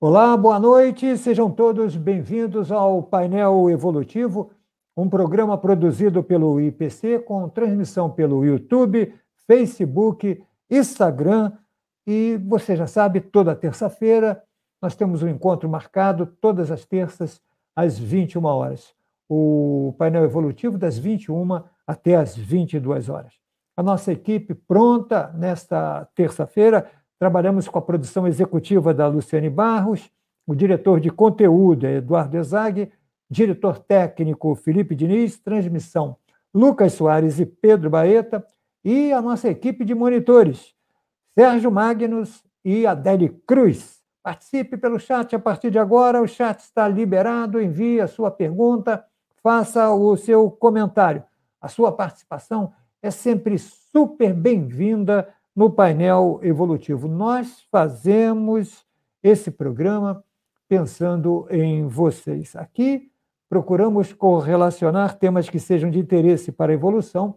Olá, boa noite, sejam todos bem-vindos ao Painel Evolutivo, um programa produzido pelo IPC com transmissão pelo YouTube, Facebook, Instagram e você já sabe, toda terça-feira nós temos um encontro marcado todas as terças às 21 horas. O painel evolutivo das 21 até as 22 horas. A nossa equipe pronta nesta terça-feira, trabalhamos com a produção executiva da Luciane Barros, o diretor de conteúdo é Eduardo Ezag, diretor técnico Felipe Diniz, transmissão Lucas Soares e Pedro Baeta, e a nossa equipe de monitores, Sérgio Magnus e Adele Cruz. Participe pelo chat a partir de agora, o chat está liberado, envie a sua pergunta, faça o seu comentário. A sua participação é sempre super bem-vinda no painel evolutivo. Nós fazemos esse programa pensando em vocês. Aqui procuramos correlacionar temas que sejam de interesse para a evolução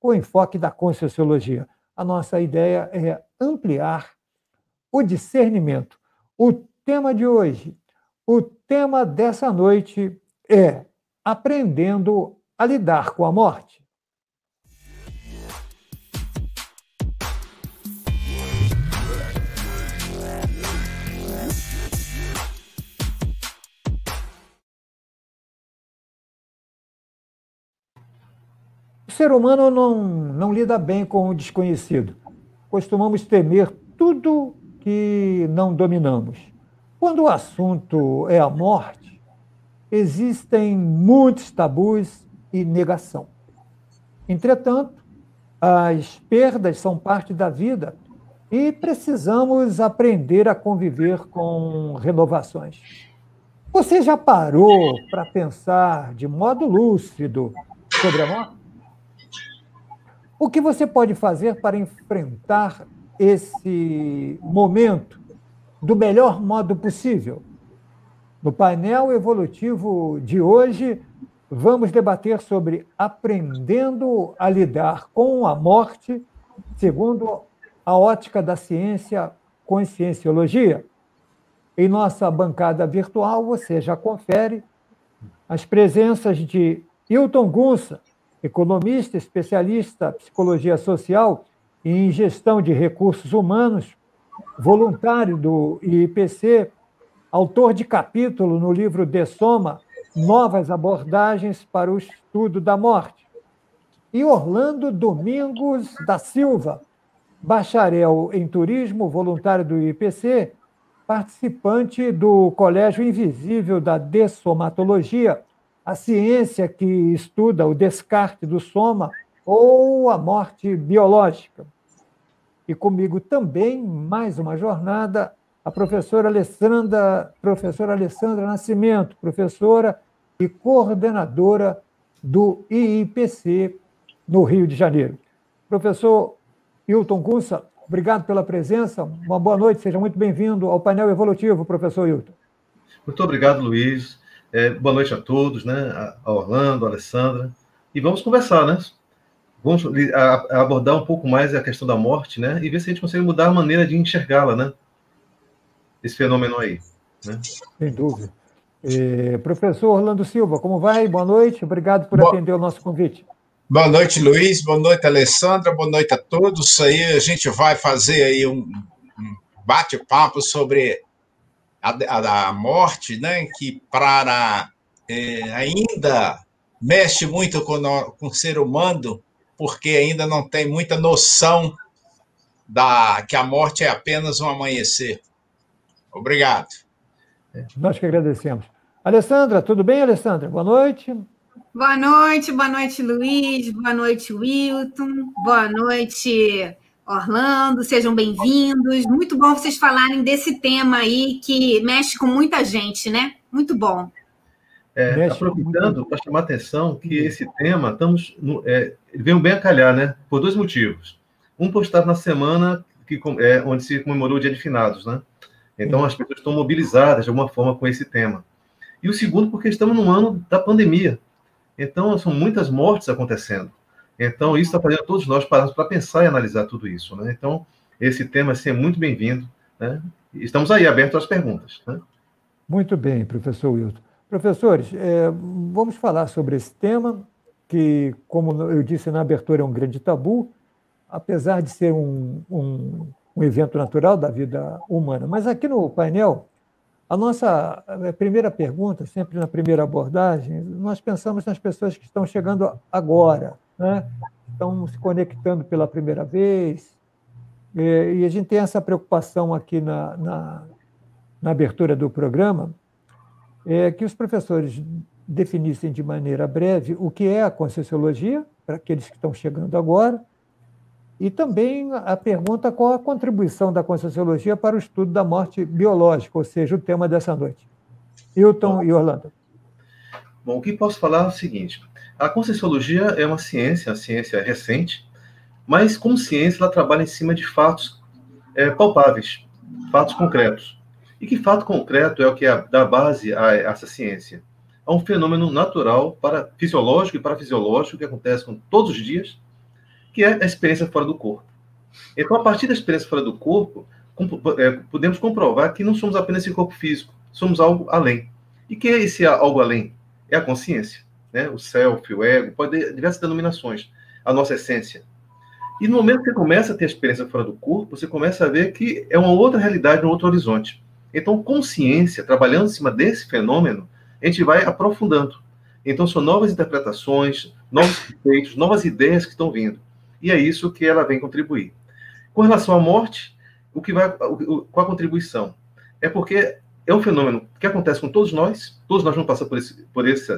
com o enfoque da conscienciologia. A nossa ideia é ampliar o discernimento. O tema de hoje, o tema dessa noite é aprendendo a lidar com a morte. Ser humano não, não lida bem com o desconhecido. Costumamos temer tudo que não dominamos. Quando o assunto é a morte, existem muitos tabus e negação. Entretanto, as perdas são parte da vida e precisamos aprender a conviver com renovações. Você já parou para pensar de modo lúcido sobre a morte? O que você pode fazer para enfrentar esse momento do melhor modo possível? No painel evolutivo de hoje, vamos debater sobre aprendendo a lidar com a morte, segundo a ótica da ciência conscienciologia. Em nossa bancada virtual, você já confere as presenças de Hilton Gunsa, economista, especialista em psicologia social e em gestão de recursos humanos, voluntário do IPC, autor de capítulo no livro De Soma, Novas Abordagens para o Estudo da Morte. E Orlando Domingos da Silva, bacharel em turismo, voluntário do IPC, participante do Colégio Invisível da Dessomatologia, a ciência que estuda o descarte do soma ou a morte biológica. E comigo também, mais uma jornada, a professora Alessandra, professora Alessandra Nascimento, professora e coordenadora do IIPC no Rio de Janeiro. Professor Hilton Kunsa, obrigado pela presença. Uma boa noite, seja muito bem-vindo ao painel evolutivo, professor Hilton. Muito obrigado, Luiz. É, boa noite a todos, né? A Orlando, a Alessandra. E vamos conversar, né? Vamos abordar um pouco mais a questão da morte, né? E ver se a gente consegue mudar a maneira de enxergá-la, né? Esse fenômeno aí. Né? Sem dúvida. É, professor Orlando Silva, como vai? Boa noite, obrigado por atender o nosso convite. Boa noite, Luiz. Boa noite, Alessandra. Boa noite a todos. Isso aí a gente vai fazer aí um bate-papo sobre a, a morte, né, que para é, ainda mexe muito com, no, com o ser humano, porque ainda não tem muita noção da que a morte é apenas um amanhecer. Obrigado. É, nós que agradecemos. Alessandra, tudo bem, Alessandra? Boa noite. Boa noite, boa noite, Luiz. Boa noite, Wilton. Boa noite, Orlando, sejam bem-vindos. Muito bom vocês falarem desse tema aí que mexe com muita gente, né? Muito bom. É, aproveitando para chamar a atenção que esse tema estamos no, é, veio bem a calhar, né? Por dois motivos. Um postado na semana que é, onde se comemorou o Dia de Finados, né? Então as pessoas estão mobilizadas de alguma forma com esse tema. E o segundo porque estamos no ano da pandemia. Então são muitas mortes acontecendo. Então, isso está fazendo todos nós pararmos para pensar e analisar tudo isso. Né? Então, esse tema assim, é muito bem-vindo. Né? estamos aí abertos às perguntas. Né? Muito bem, professor Wilton. Professores, é, vamos falar sobre esse tema, que, como eu disse na abertura, é um grande tabu, apesar de ser um, um, um evento natural da vida humana. Mas aqui no painel, a nossa primeira pergunta, sempre na primeira abordagem, nós pensamos nas pessoas que estão chegando agora, né? estão se conectando pela primeira vez, e a gente tem essa preocupação aqui na, na, na abertura do programa, é que os professores definissem de maneira breve o que é a Conscienciologia, para aqueles que estão chegando agora, e também a pergunta qual a contribuição da Conscienciologia para o estudo da morte biológica, ou seja, o tema dessa noite. Hilton Bom, e Orlando. Bom, o que posso falar é o seguinte: a Conscienciologia é uma ciência, a ciência recente, mas como ciência ela trabalha em cima de fatos é, palpáveis, fatos concretos. E que fato concreto é o que é, dá base a essa ciência? É um fenômeno natural, para fisiológico e parafisiológico que acontece com todos os dias que é a experiência fora do corpo. Então, a partir da experiência fora do corpo, é, podemos comprovar que não somos apenas esse corpo físico, somos algo além. E que é esse algo além? É a consciência, né? o self, o ego, pode ter diversas denominações, a nossa essência. E no momento que você começa a ter experiência fora do corpo, você começa a ver que é uma outra realidade, um outro horizonte. Então, consciência, trabalhando em cima desse fenômeno, a gente vai aprofundando. Então, são novas interpretações, novos conceitos, novas ideias que estão vindo e é isso que ela vem contribuir. Com relação à morte, o que vai, qual a contribuição? É porque é um fenômeno que acontece com todos nós, todos nós vamos passar por esse, por esse,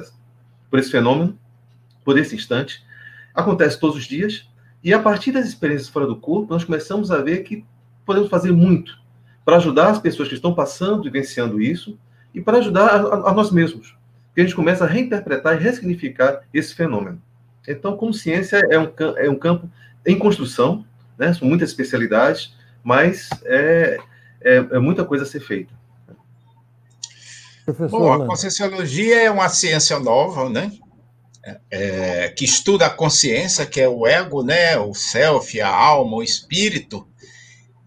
por esse fenômeno, por esse instante, acontece todos os dias, e a partir das experiências fora do corpo, nós começamos a ver que podemos fazer muito para ajudar as pessoas que estão passando e vivenciando isso, e para ajudar a, a, nós mesmos. Que a gente começa a reinterpretar e ressignificar esse fenômeno. Então, como ciência é um, é um campo em construção, né? são muitas especialidades, mas é, é, é muita coisa a ser feita. Professor, Bom, a conscienciologia é uma ciência nova, né? É, que estuda a consciência, que é o ego, né? O self, a alma, o espírito.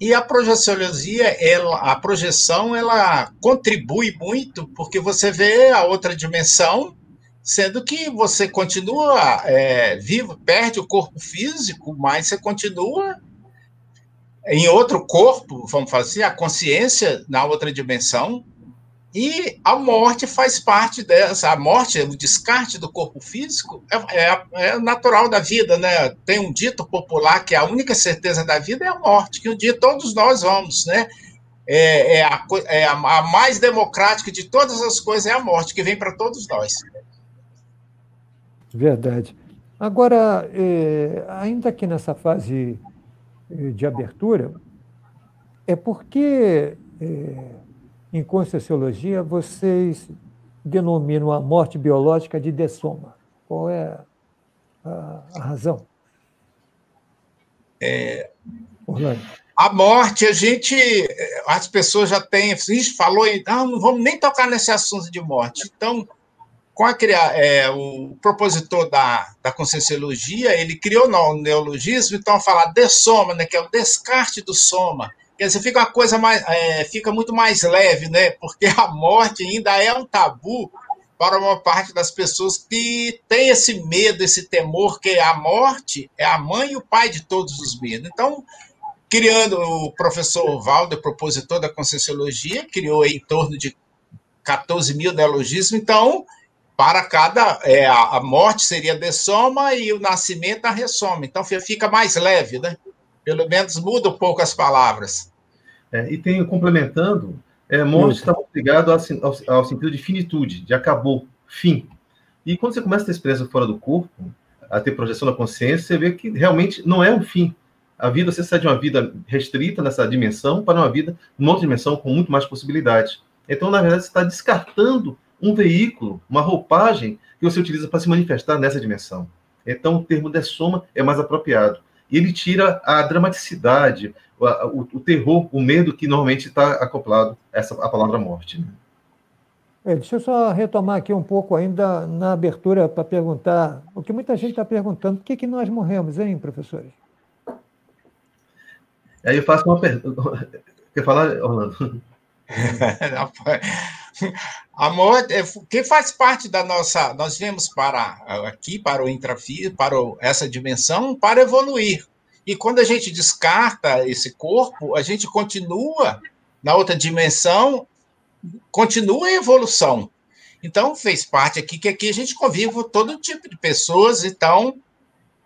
E a projeciologia, ela, a projeção, ela contribui muito, porque você vê a outra dimensão sendo que você continua é, vivo, perde o corpo físico, mas você continua em outro corpo, vamos fazer, assim, a consciência na outra dimensão, e a morte faz parte dessa. A morte, o descarte do corpo físico, é, é, é, natural da vida, né? Tem um dito popular que a única certeza da vida é a morte, que um dia todos nós vamos, né? É, é, a, é a, a mais democrática de todas as coisas é a morte, que vem para todos nós. Verdade. Agora, é, ainda aqui nessa fase eh, de abertura, é porque é, em Conscienciologia vocês denominam a morte biológica de dessoma. Qual é a, a razão? É, Orlando. A morte, a gente, as pessoas já têm, a gente falou, ah, não vamos nem tocar nesse assunto de morte. Então, com a, é, o propositor da, da conscienciologia, ele criou o neologismo, então falar de soma, né, que é o descarte do soma. Quer dizer, fica uma coisa mais, é, fica muito mais leve, né? Porque a morte ainda é um tabu para uma parte das pessoas que tem esse medo, esse temor, que a morte é a mãe e o pai de todos os medos. Então, criando o professor Valdo, propositor da Conscienciologia, criou em torno de 14 mil neologismos, então para cada. É, a, morte seria de soma e o nascimento a ressoma. Então fica mais leve, né? Pelo menos muda um pouco as palavras. É, e tem, complementando, é, morte está ligado ao, ao, ao, sentido de finitude, de acabou, fim. E quando você começa a ter experiência fora do corpo, a ter projeção da consciência, você vê que realmente não é um fim. A vida, você sai de uma vida restrita nessa dimensão para uma vida numa outra dimensão com muito mais possibilidades. Então, na verdade, você está descartando um veículo, uma roupagem que você utiliza para se manifestar nessa dimensão. Então, o termo dessoma é mais apropriado. E ele tira a dramaticidade, o, o, o terror, o medo que normalmente está acoplado a, essa, a palavra morte. Né? É, deixa eu só retomar aqui um pouco ainda na abertura para perguntar, o que muita gente está perguntando, por que, que nós morremos, hein, professores? Aí eu faço uma pergunta. Quer falar, Orlando? Amor, é, que faz parte da nossa. Nós viemos para aqui, para o intrafísico, para essa dimensão, para evoluir. E quando a gente descarta esse corpo, a gente continua na outra dimensão, continua em evolução. Então, fez parte aqui que aqui a gente convive com todo tipo de pessoas, então,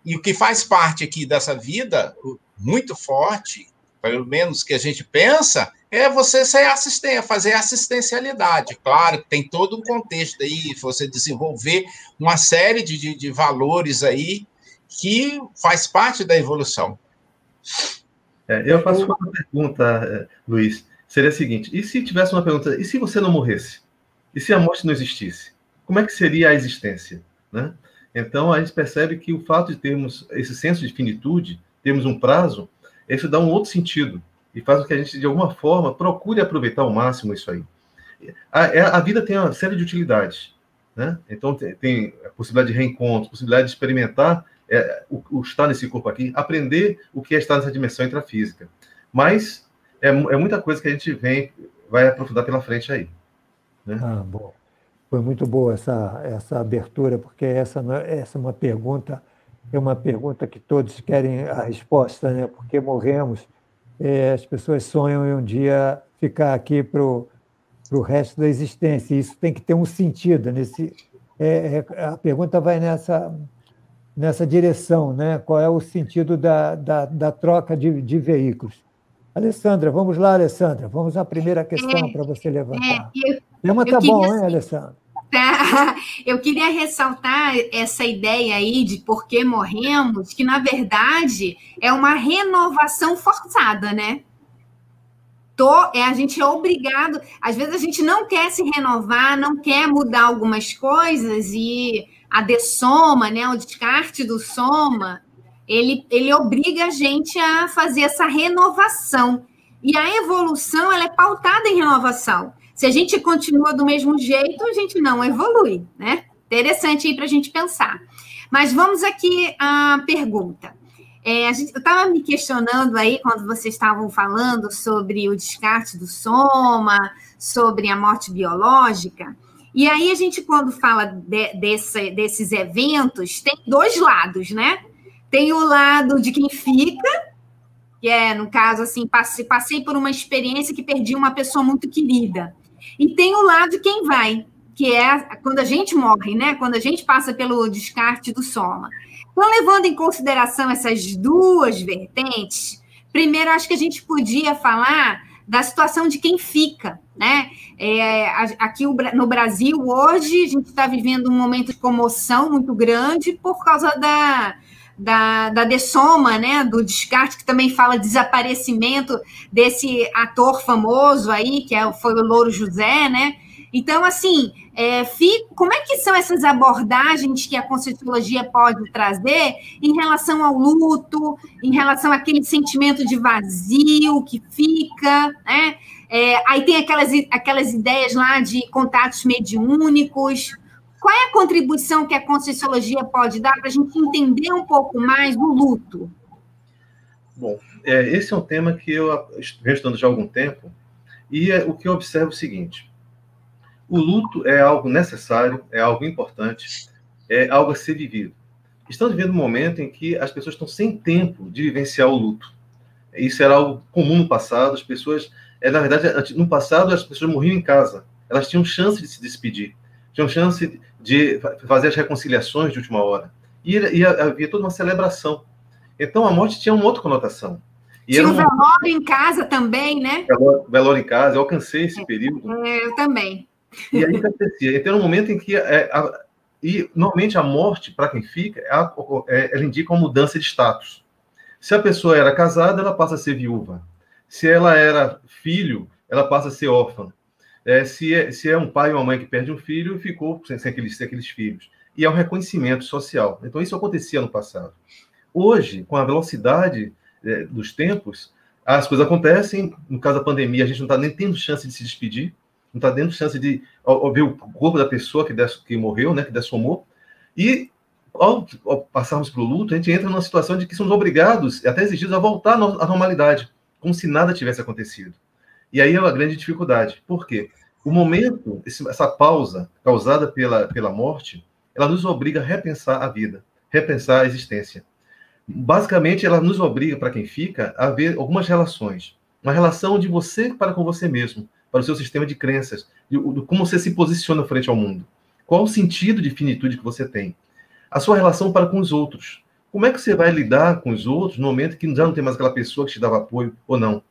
e o que faz parte aqui dessa vida muito forte, pelo menos que a gente pensa, é você ser assistente, fazer assistencialidade. Claro que tem todo um contexto aí, você desenvolver uma série de, de, de valores aí que faz parte da evolução. É, eu faço uma pergunta, é, Luiz. Seria a seguinte: e se tivesse uma pergunta, e se você não morresse? E se a morte não existisse? Como é que seria a existência? Né? Então, a gente percebe que o fato de termos esse senso de finitude, termos um prazo, isso dá um outro sentido e faz com que a gente, de alguma forma, procure aproveitar ao máximo isso aí. A, é, a vida tem uma série de utilidades. Né? Então, tem, tem a possibilidade de reencontro, possibilidade de experimentar é, o, o, estar nesse corpo aqui, aprender o que é estar nessa dimensão intrafísica. Mas é, é muita coisa que a gente vem, vai aprofundar pela frente aí. Né? Ah, bom. Foi muito boa essa, essa abertura, porque essa, é, essa é uma pergunta, é uma pergunta que todos querem a resposta, né? Porque morremos, é, as pessoas sonham em um dia ficar aqui para o resto da existência. Isso tem que ter um sentido. Nesse, é, é, a pergunta vai nessa, nessa direção, né? Qual é o sentido da, da, da troca de, de veículos? Alessandra, vamos lá, Alessandra. Vamos à primeira questão é, para você levantar. É, eu, Tema tá bom, hein, Alessandra? Tá. Eu queria ressaltar essa ideia aí de por que morremos, que na verdade é uma renovação forçada, né? Tô, é, a gente é obrigado, às vezes a gente não quer se renovar, não quer mudar algumas coisas, e a dessoma, né, o descarte do soma, ele, ele obriga a gente a fazer essa renovação. E a evolução ela é pautada em renovação. Se a gente continua do mesmo jeito, a gente não evolui, né? Interessante aí para a gente pensar. Mas vamos aqui à pergunta. É, gente, eu estava me questionando aí quando vocês estavam falando sobre o descarte do soma, sobre a morte biológica. E aí a gente, quando fala de, desse, desses eventos, tem dois lados, né? Tem o lado de quem fica, que é, no caso, assim, passei, passei por uma experiência que perdi uma pessoa muito querida. E tem o lado de quem vai, que é quando a gente morre, né? Quando a gente passa pelo descarte do soma. Então, levando em consideração essas duas vertentes, primeiro acho que a gente podia falar da situação de quem fica, né? É, aqui no Brasil, hoje, a gente está vivendo um momento de comoção muito grande por causa da, da, da dessoma, né, do descarte, que também fala desaparecimento desse ator famoso aí, que é, foi o Louro José, né? Então, assim, é, fico, como é que são essas abordagens que a Conscienciologia pode trazer em relação ao luto, em relação àquele sentimento de vazio que fica, né? É, aí tem aquelas, aquelas ideias lá de contatos mediúnicos, qual é a contribuição que a Conscienciologia pode dar para a gente entender um pouco mais do luto? Bom, é, esse é um tema que eu venho estudando já há algum tempo, e é, o que eu observo é o seguinte: o luto é algo necessário, é algo importante, é algo a ser vivido. Estamos vivendo um momento em que as pessoas estão sem tempo de vivenciar o luto. Isso era algo comum no passado, as pessoas, é, na verdade, no passado as pessoas morriam em casa, elas tinham chance de se despedir, tinham chance de fazer as reconciliações de última hora. E, e havia toda uma celebração. Então a morte tinha uma outra conotação. E tinha um velório em casa também, né? Velório, velório em casa, eu alcancei esse período. É, eu também. E aí acontecia. Então, no momento em que. É, a, e normalmente a morte, para quem fica, é, é, ela indica uma mudança de status. Se a pessoa era casada, ela passa a ser viúva. Se ela era filho, ela passa a ser órfã é, se, é, se é um pai ou uma mãe que perde um filho ficou sem, sem, aqueles, sem aqueles filhos. E é um reconhecimento social. Então, isso acontecia no passado. Hoje, com a velocidade é, dos tempos, as coisas acontecem. No caso da pandemia, a gente não está nem tendo chance de se despedir, não está tendo chance de ver o corpo da pessoa que, des, que morreu, né, que dessomou. E ao, ao passarmos para o luto, a gente entra numa situação de que somos obrigados, até exigidos, a voltar à normalidade, como se nada tivesse acontecido. E aí é uma grande dificuldade. Por quê? O momento, essa pausa causada pela, pela morte, ela nos obriga a repensar a vida, repensar a existência. Basicamente, ela nos obriga, para quem fica, a ver algumas relações. Uma relação de você para com você mesmo, para o seu sistema de crenças, de, de como você se posiciona frente ao mundo. Qual o sentido de finitude que você tem? A sua relação para com os outros. Como é que você vai lidar com os outros no momento que já não tem mais aquela pessoa que te dava apoio ou não?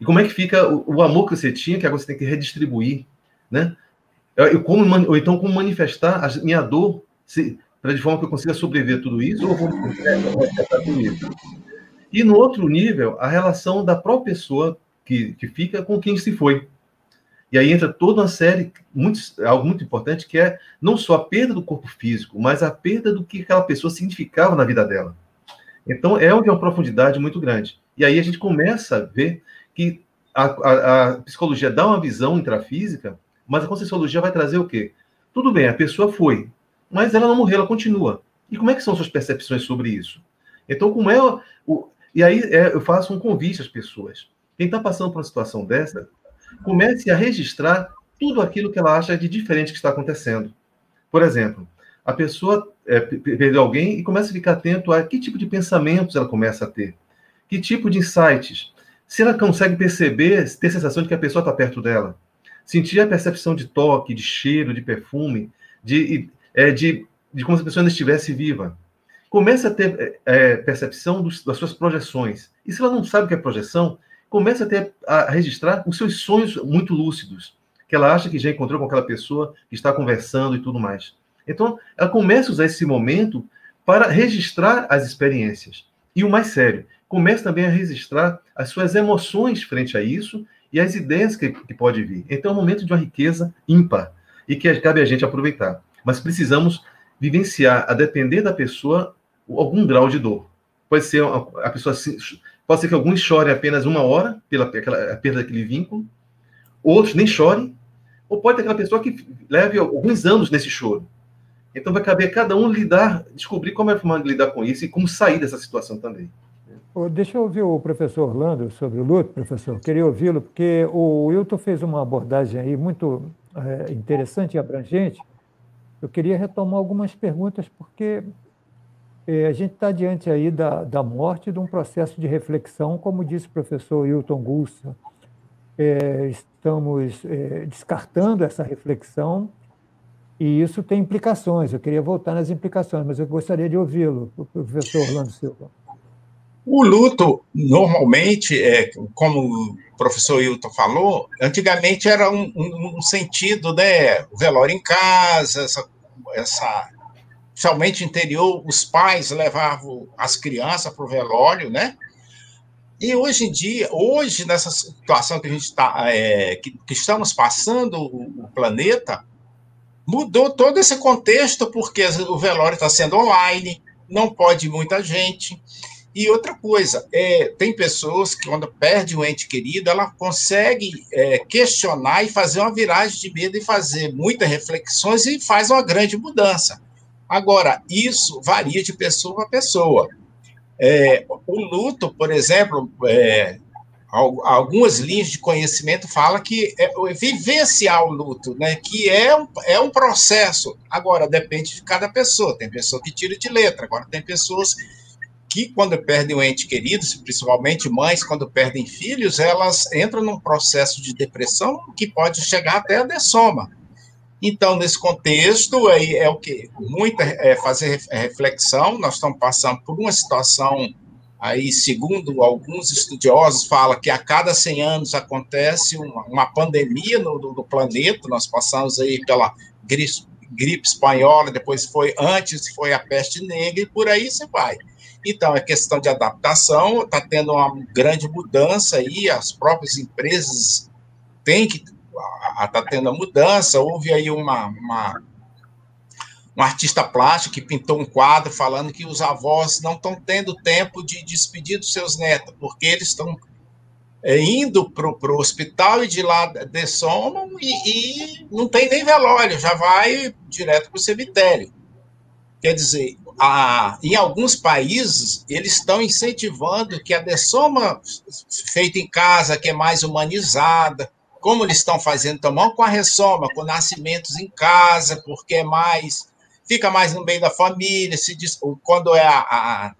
E como é que fica o, o amor que você tinha, que agora você tem que redistribuir, né? Eu, como, ou então como manifestar a minha dor, para de forma que eu consiga sobreviver a tudo isso, ou vou isso. E no outro nível, a relação da própria pessoa que, que fica com quem se foi. E aí entra toda uma série, muito, algo muito importante, que é não só a perda do corpo físico, mas a perda do que aquela pessoa significava na vida dela. Então, é uma profundidade muito grande. E aí a gente começa a ver que a, a, a psicologia dá uma visão intrafísica, mas a conscienciologia vai trazer o quê? Tudo bem, a pessoa foi, mas ela não morreu, ela continua. E como é que são suas percepções sobre isso? Então, como é o... e aí é, eu faço um convite às pessoas. Quem está passando por uma situação dessa, comece a registrar tudo aquilo que ela acha de diferente que está acontecendo. Por exemplo, a pessoa é, perdeu alguém e começa a ficar atento a que tipo de pensamentos ela começa a ter, que tipo de insights, se ela consegue perceber, ter a sensação de que a pessoa está perto dela, sentir a percepção de toque, de cheiro, de perfume, de, é, de, de como se a pessoa ainda estivesse viva. Comece a ter é, percepção dos, das suas projeções. E se ela não sabe o que é projeção, comece a, ter, a registrar os seus sonhos muito lúcidos, que ela acha que já encontrou com aquela pessoa que está conversando e tudo mais. Então, ela começa a usar esse momento para registrar as experiências. E o mais sério, comece também a registrar as suas emoções frente a isso e as ideias que, que pode vir. Então é um momento de uma riqueza ímpar e que cabe a gente aproveitar. Mas precisamos vivenciar, a depender da pessoa, algum grau de dor. Pode ser a pessoa pode ser que alguns chorem apenas uma hora pela aquela, perda daquele vínculo, outros nem chorem, ou pode ter aquela pessoa que leve alguns anos nesse choro. Então vai caber a cada um lidar, descobrir como é de lidar com isso e como sair dessa situação também. Deixa eu ouvir o professor Orlando sobre o luto, professor. Queria ouvi-lo, porque o Wilton fez uma abordagem aí muito é, interessante e abrangente. Eu queria retomar algumas perguntas, porque é, a gente está diante aí da, da morte de um processo de reflexão, como disse o professor Wilton Gulsa. É, estamos é, descartando essa reflexão e isso tem implicações. Eu queria voltar nas implicações, mas eu gostaria de ouvi-lo, professor Orlando Silva. O luto, normalmente, é, como o professor Hilton falou, antigamente era um, um, um sentido, né? O velório em casa, essa, essa. Principalmente interior, os pais levavam as crianças para o velório, né? E hoje em dia, hoje, nessa situação que a gente está, é, que, que, estamos passando o, o planeta, mudou todo esse contexto, porque o velório está sendo online, não pode muita gente. E outra coisa, é, tem pessoas que, quando perde um ente querido, ela consegue é, questionar e fazer uma viragem de medo e fazer muitas reflexões e faz uma grande mudança. Agora, isso varia de pessoa para pessoa. É, o luto, por exemplo, é, algumas linhas de conhecimento falam que é vivenciar o luto, né, que é um, é um processo. Agora, depende de cada pessoa. Tem pessoa que tira de letra, agora tem pessoas que quando perdem um ente querido, principalmente mães quando perdem filhos, elas entram num processo de depressão que pode chegar até a dessoma. Então, nesse contexto, aí é o que muita é fazer reflexão. Nós estamos passando por uma situação aí, segundo alguns estudiosos, fala que a cada 100 anos acontece uma, uma pandemia no, no, planeta. Nós passamos aí pela gripe, gripe espanhola, depois foi antes foi a peste negra e por aí você vai. Então, é questão de adaptação, está tendo uma grande mudança aí, as próprias empresas têm que está tendo a mudança. Houve aí uma, uma, um artista plástico que pintou um quadro falando que os avós não estão tendo tempo de despedir dos seus netos, porque eles estão é, indo para o hospital e de lá dessomam e, e não tem nem velório, já vai direto para o cemitério. Quer dizer, a, em alguns países, eles estão incentivando que a dessoma feita em casa, que é mais humanizada, como eles estão fazendo também com a ressoma, com nascimentos em casa, porque é mais fica mais no meio da família, se diz, quando é a, a,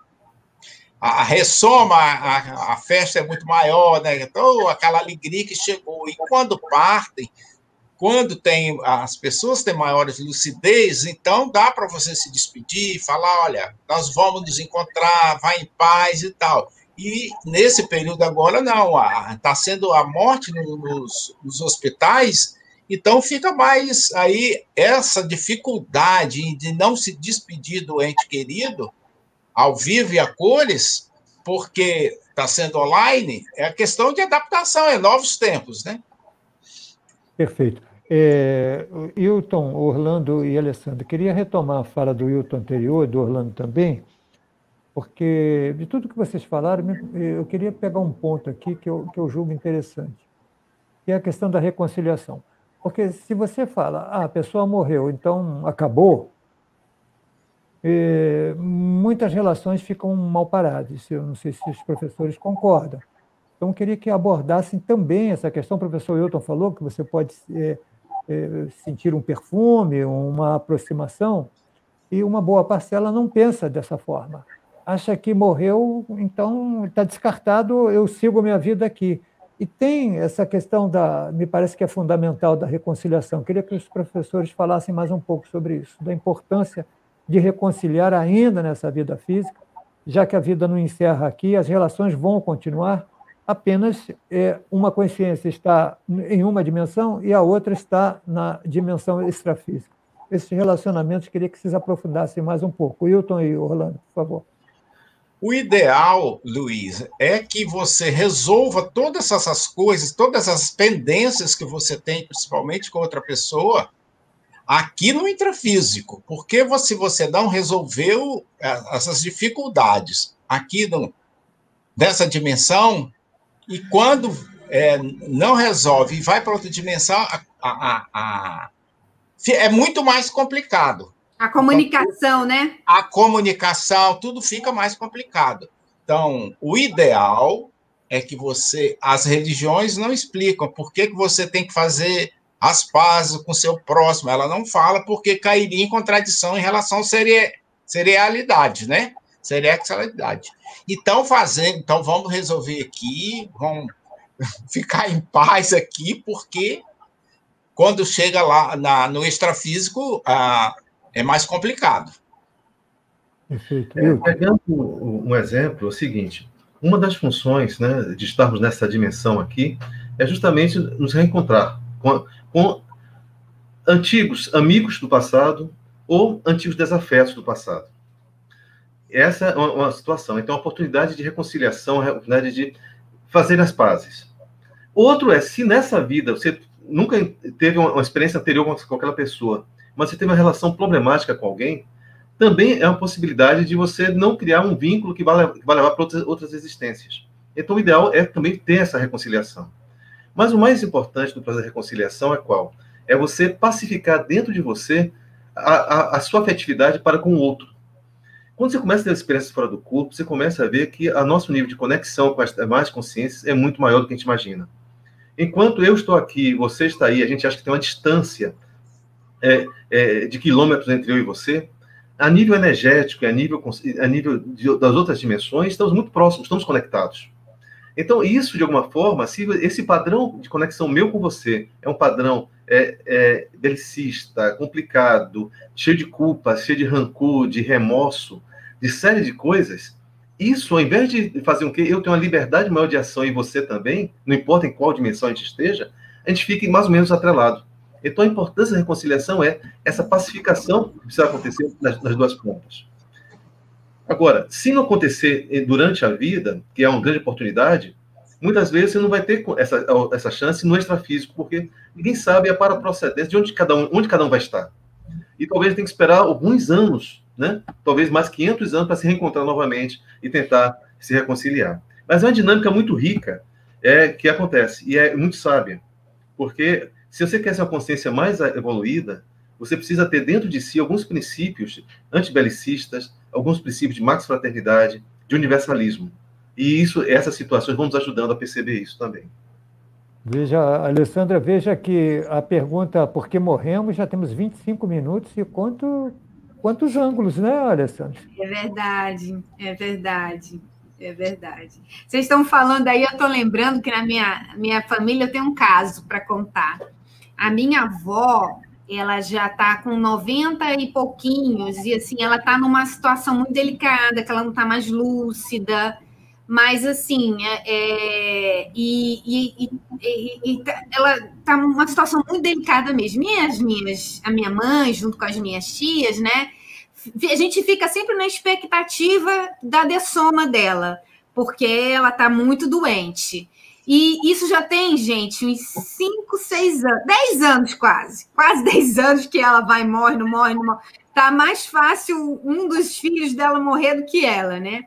a ressoma, a, a, festa é muito maior, né? Então, aquela alegria que chegou. E quando partem, quando tem as pessoas têm maiores lucidez, então dá para você se despedir, falar, olha, nós vamos nos encontrar, vai em paz e tal. E nesse período agora não, está sendo a morte nos, nos hospitais então fica mais aí essa dificuldade de não se despedir do ente querido ao vivo e a cores, porque está sendo online, é a questão de adaptação, é novos tempos, né? Perfeito. É, Hilton, Orlando e Alessandro, queria retomar a fala do Hilton anterior, do Orlando também, porque de tudo que vocês falaram, eu queria pegar um ponto aqui que eu, que eu julgo interessante, que é a questão da reconciliação. Porque se você fala, ah, a pessoa morreu, então acabou, eh, muitas relações ficam mal paradas. Eu não sei se os professores concordam. Então, eu queria que abordassem também essa questão. O professor Hilton falou que você pode é, é, sentir um perfume, uma aproximação, e uma boa parcela não pensa dessa forma. Acha que morreu, então está descartado, eu sigo minha vida aqui. E tem essa questão da, me parece que é fundamental, da reconciliação. Queria que os professores falassem mais um pouco sobre isso, da importância de reconciliar ainda nessa vida física, já que a vida não encerra aqui, as relações vão continuar, apenas é, uma consciência está em uma dimensão e a outra está na dimensão extrafísica. Esses relacionamentos, queria que vocês aprofundassem mais um pouco. Wilton e Orlando, por favor. O ideal, Luiz, é que você resolva todas essas coisas, todas as pendências que você tem, principalmente com outra pessoa, aqui no intrafísico. Porque se você não resolveu é, essas dificuldades aqui no, dessa dimensão, e quando é, não resolve e vai para outra dimensão, a, a, a, é muito mais complicado. A comunicação, né? A comunicação, tudo fica mais complicado. Então, o ideal é que você. As religiões não explicam por que, que você tem que fazer as pazes com seu próximo. Ela não fala porque cairia em contradição em relação à seria, serialidade, né? Serialidade. Então, fazendo, então vamos resolver aqui, vamos ficar em paz aqui, porque quando chega lá na, no extrafísico, a, é mais complicado. Perfeito. É, pegando um exemplo, é o seguinte: uma das funções né, de estarmos nessa dimensão aqui é justamente nos reencontrar com, com antigos amigos do passado ou antigos desafetos do passado. Essa é uma, uma situação. Então, oportunidade de reconciliação, oportunidade de fazer as pazes. Outro é, se nessa vida você nunca teve uma, experiência anterior com, aquela pessoa mas você tem uma relação problemática com alguém, também é uma possibilidade de você não criar um vínculo que vai levar para outras, outras existências. Então, o ideal é também ter essa reconciliação. Mas o mais importante do processo de reconciliação é qual? É você pacificar dentro de você a, a, a sua afetividade para com o outro. Quando você começa a ter experiências fora do corpo, você começa a ver que o nosso nível de conexão com as demais consciências é muito maior do que a gente imagina. Enquanto eu estou aqui, você está aí, a gente acha que tem uma distância é, é, de quilômetros entre eu e você, a nível energético e a nível, a nível de, das outras dimensões, estamos muito próximos, estamos conectados. Então, isso, de alguma forma, se esse padrão de conexão meu com você é um padrão é, é, belicista, complicado, cheio de culpa, cheio de rancor, de remorso, de série de coisas, isso, ao invés de fazer com que eu tenha uma liberdade maior de ação e você também, não importa em qual dimensão a gente esteja, a gente fique mais ou menos atrelado. Então, a importância da reconciliação é essa pacificação que precisa acontecer nas, nas duas pontas. Agora, se não acontecer durante a vida, que é uma grande oportunidade, muitas vezes você não vai ter essa, essa chance no extrafísico, porque ninguém sabe a para procedência de onde cada um, onde cada um vai estar. E talvez tenha que esperar alguns anos, né? talvez mais 500 anos para se reencontrar novamente e tentar se reconciliar. Mas é uma dinâmica muito rica é, que acontece, e é muito sábia, porque se você quer ser uma consciência mais evoluída, você precisa ter dentro de si alguns princípios antibelicistas, alguns princípios de max-fraternidade, de universalismo. E isso, essas situações vão nos ajudando a perceber isso também. Veja, Alessandra, veja que a pergunta por que morremos, já temos 25 minutos e quanto, quantos ângulos, né, Alessandra? É verdade, é verdade, é verdade. Vocês estão falando aí, eu estou lembrando que na minha, minha família eu tenho um caso para contar. A minha avó, ela já está com 90 e pouquinhos, e assim, ela está numa situação muito delicada, que ela não está mais lúcida, mas assim, é, é e, e, e, e, tá, ela está numa situação muito delicada mesmo. E as minhas, a minha mãe, junto com as minhas tias, né? A gente fica sempre na expectativa da dessoma dela, porque ela está muito doente. E isso já tem, gente, uns 5, 6 anos, 10 anos quase, quase 10 anos que ela vai, morre, não morre, não morre. Tá mais fácil um dos filhos dela morrer do que ela, né?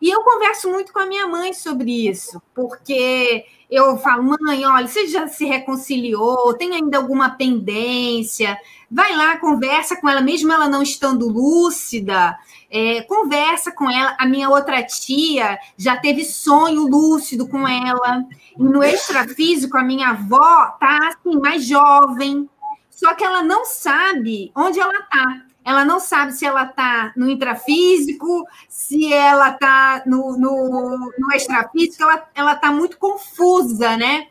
E eu converso muito com a minha mãe sobre isso, porque eu falo, mãe, olha, você já se reconciliou, tem ainda alguma pendência? Vai lá, conversa com ela, mesmo ela não estando lúcida, é, conversa com ela. A minha outra tia já teve sonho lúcido com ela. E no extrafísico, a minha avó tá assim, mais jovem, só que ela não sabe onde ela tá ela não sabe se ela está no intrafísico, se ela está no, no, no extrafísico, ela está muito confusa, né?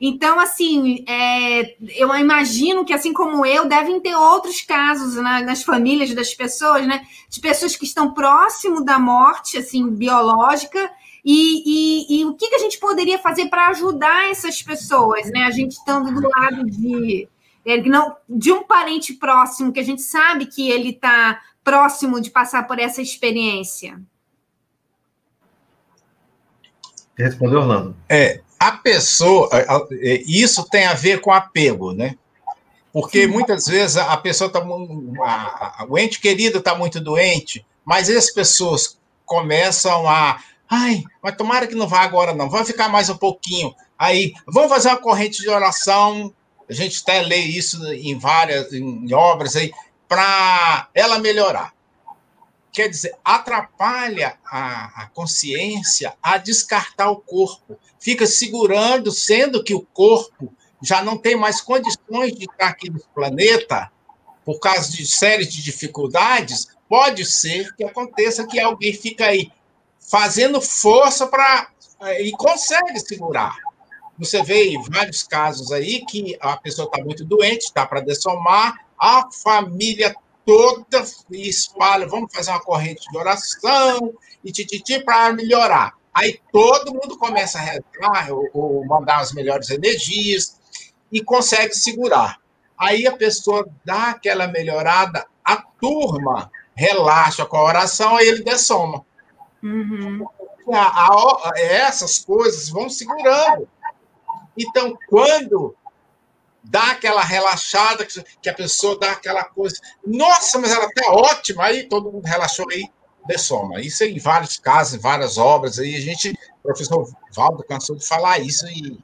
Então, assim, é, eu imagino que, assim como eu, devem ter outros casos na, nas famílias das pessoas, né? De pessoas que estão próximo da morte, assim, biológica, e, e, e o que, que a gente poderia fazer para ajudar essas pessoas, né? A gente estando do lado de, ele não de um parente próximo que a gente sabe que ele está próximo de passar por essa experiência? Respondeu, Orlando. É, a pessoa, é, isso tem a ver com apego, né? Porque Sim. muitas vezes a pessoa está, o ente querido está muito doente, mas as pessoas começam a, ai, mas tomara que não vá agora não, vai ficar mais um pouquinho. Aí, vamos fazer uma corrente de oração a gente até lê isso em várias em obras aí, para ela melhorar. Quer dizer, atrapalha a, a consciência a descartar o corpo. Fica segurando, sendo que o corpo já não tem mais condições de estar aqui no planeta, por causa de séries de dificuldades, pode ser que aconteça que alguém fica aí fazendo força para. e consegue segurar. Você vê vários casos aí que a pessoa está muito doente, está para dessomar, a família toda espalha, vamos fazer uma corrente de oração e tititi para melhorar. Aí todo mundo começa a rezar ou, ou mandar as melhores energias e consegue segurar. Aí a pessoa dá aquela melhorada, a turma relaxa com a oração, aí ele dessoma. Uhum. A, a, essas coisas vão segurando. Então, quando dá aquela relaxada, que a pessoa dá aquela coisa, nossa, mas ela tá ótima, aí todo mundo relaxou aí, dessoma. Isso em vários casos, em várias obras, aí a gente, o professor Valdo cansou de falar isso em,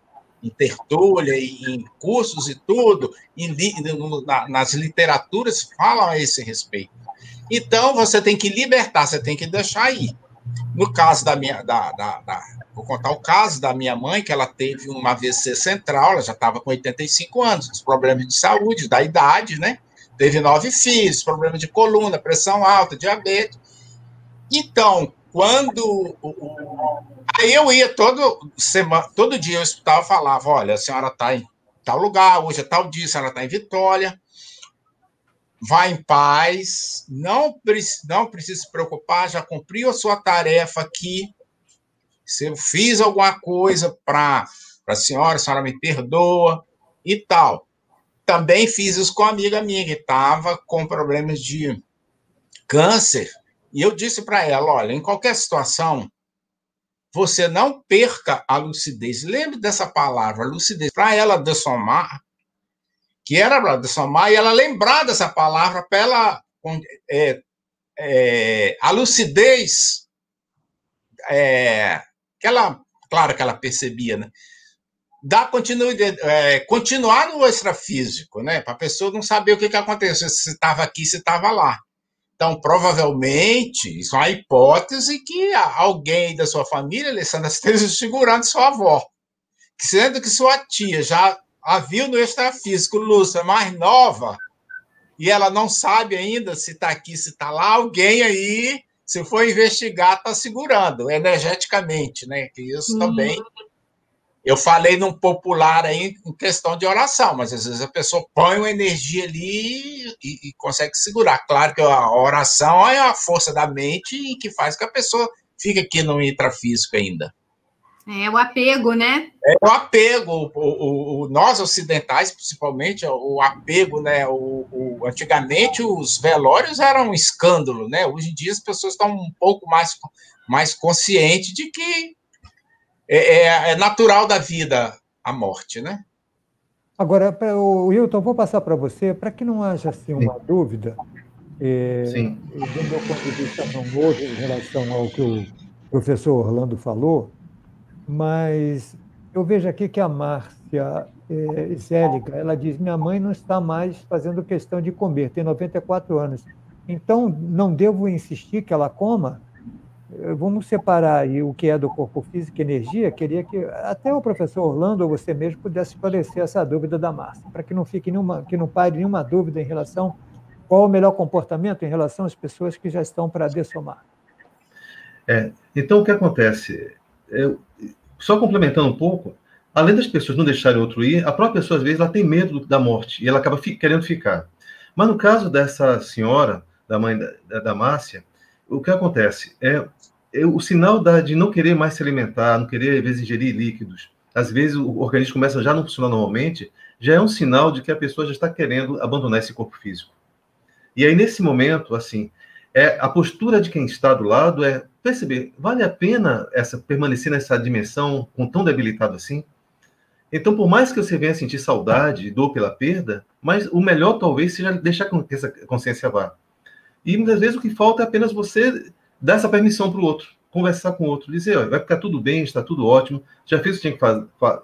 tertúlia, em cursos e tudo, em, na, nas literaturas falam a esse respeito. Então, você tem que libertar, você tem que deixar aí. No caso da minha, da, da, da Vou contar o caso da minha mãe, que ela teve uma AVC central, ela já estava com 85 anos, os problemas de saúde, da idade, né? Teve nove filhos, problema de coluna, pressão alta, diabetes. Então, quando. Aí eu ia todo, semana, todo dia ao hospital falava: olha, a senhora está em tal lugar, hoje é tal dia, a senhora está em Vitória. Vá em paz, não, não precisa se preocupar, já cumpriu a sua tarefa aqui, se eu fiz alguma coisa para a senhora, a senhora me perdoa e tal. Também fiz isso com uma amiga minha que estava com problemas de câncer. E eu disse para ela: olha, em qualquer situação, você não perca a lucidez. Lembre dessa palavra, lucidez, para ela dessomar, que era para dessomar, e ela lembrar dessa palavra para ela. É, é, a lucidez é, que ela, claro que ela percebia, né? Dá continuidade, é, continuar no extrafísico, né? Para a pessoa não saber o que, que aconteceu, se estava aqui, se estava lá. Então, provavelmente, isso é uma hipótese que alguém da sua família, Alessandra, esteja segurando sua avó. Sendo que sua tia já a viu no extrafísico, Lúcia, mais nova, e ela não sabe ainda se está aqui, se está lá, alguém aí, se for investigar, está segurando energeticamente, né? Que isso também eu falei num popular aí em questão de oração, mas às vezes a pessoa põe uma energia ali e, e, consegue segurar. Claro que a oração é a força da mente e que faz que a pessoa fique aqui no intrafísico ainda. É o apego, né? É o apego. O, o, o nós ocidentais, principalmente, o apego, né? O, antigamente os velórios eram um escândalo, né? Hoje em dia as pessoas estão um pouco mais, mais conscientes de que é, é, é natural da vida a morte, né? Agora, o Wilton, vou passar para você, para que não haja assim, uma Sim. dúvida, é, Sim. do meu ponto de vista não houve em relação ao que o professor Orlando falou, mas eu vejo aqui que a Márcia é, Zéliga, ela diz, minha mãe não está mais fazendo questão de comer, tem 94 anos, então não devo insistir que ela coma? Eh, vamos separar aí o que é do corpo físico e energia. Queria que até o professor Orlando ou você mesmo pudesse esclarecer essa dúvida da Márcia, para que não fique nenhuma, que não pare nenhuma dúvida em relação qual o melhor comportamento em relação às pessoas que já estão para dessomar. É, então, o que acontece? Só complementando um pouco, além das pessoas não deixarem outro ir, a própria pessoa, às vezes, ela tem medo da morte e ela acaba querendo ficar. Mas no caso dessa senhora, da mãe da, da Márcia, o que acontece? É, é o sinal da, de não querer mais se alimentar, não querer, às vezes, ingerir líquidos. Às vezes, o organismo começa a já não funcionar normalmente, já é um sinal de que a pessoa já está querendo abandonar esse corpo físico. E aí, nesse momento, assim, é, a postura de quem está do lado é perceber, vale a pena essa permanecer nessa dimensão com tão debilitado assim? Então, por mais que você venha sentir saudade, dor pela perda, mas o melhor talvez seja deixar que essa consciência vá. E muitas vezes o que falta é apenas você dar essa permissão para o outro, conversar com o outro, dizer, vai ficar tudo bem, está tudo ótimo, já fez o que tinha que faz, fa,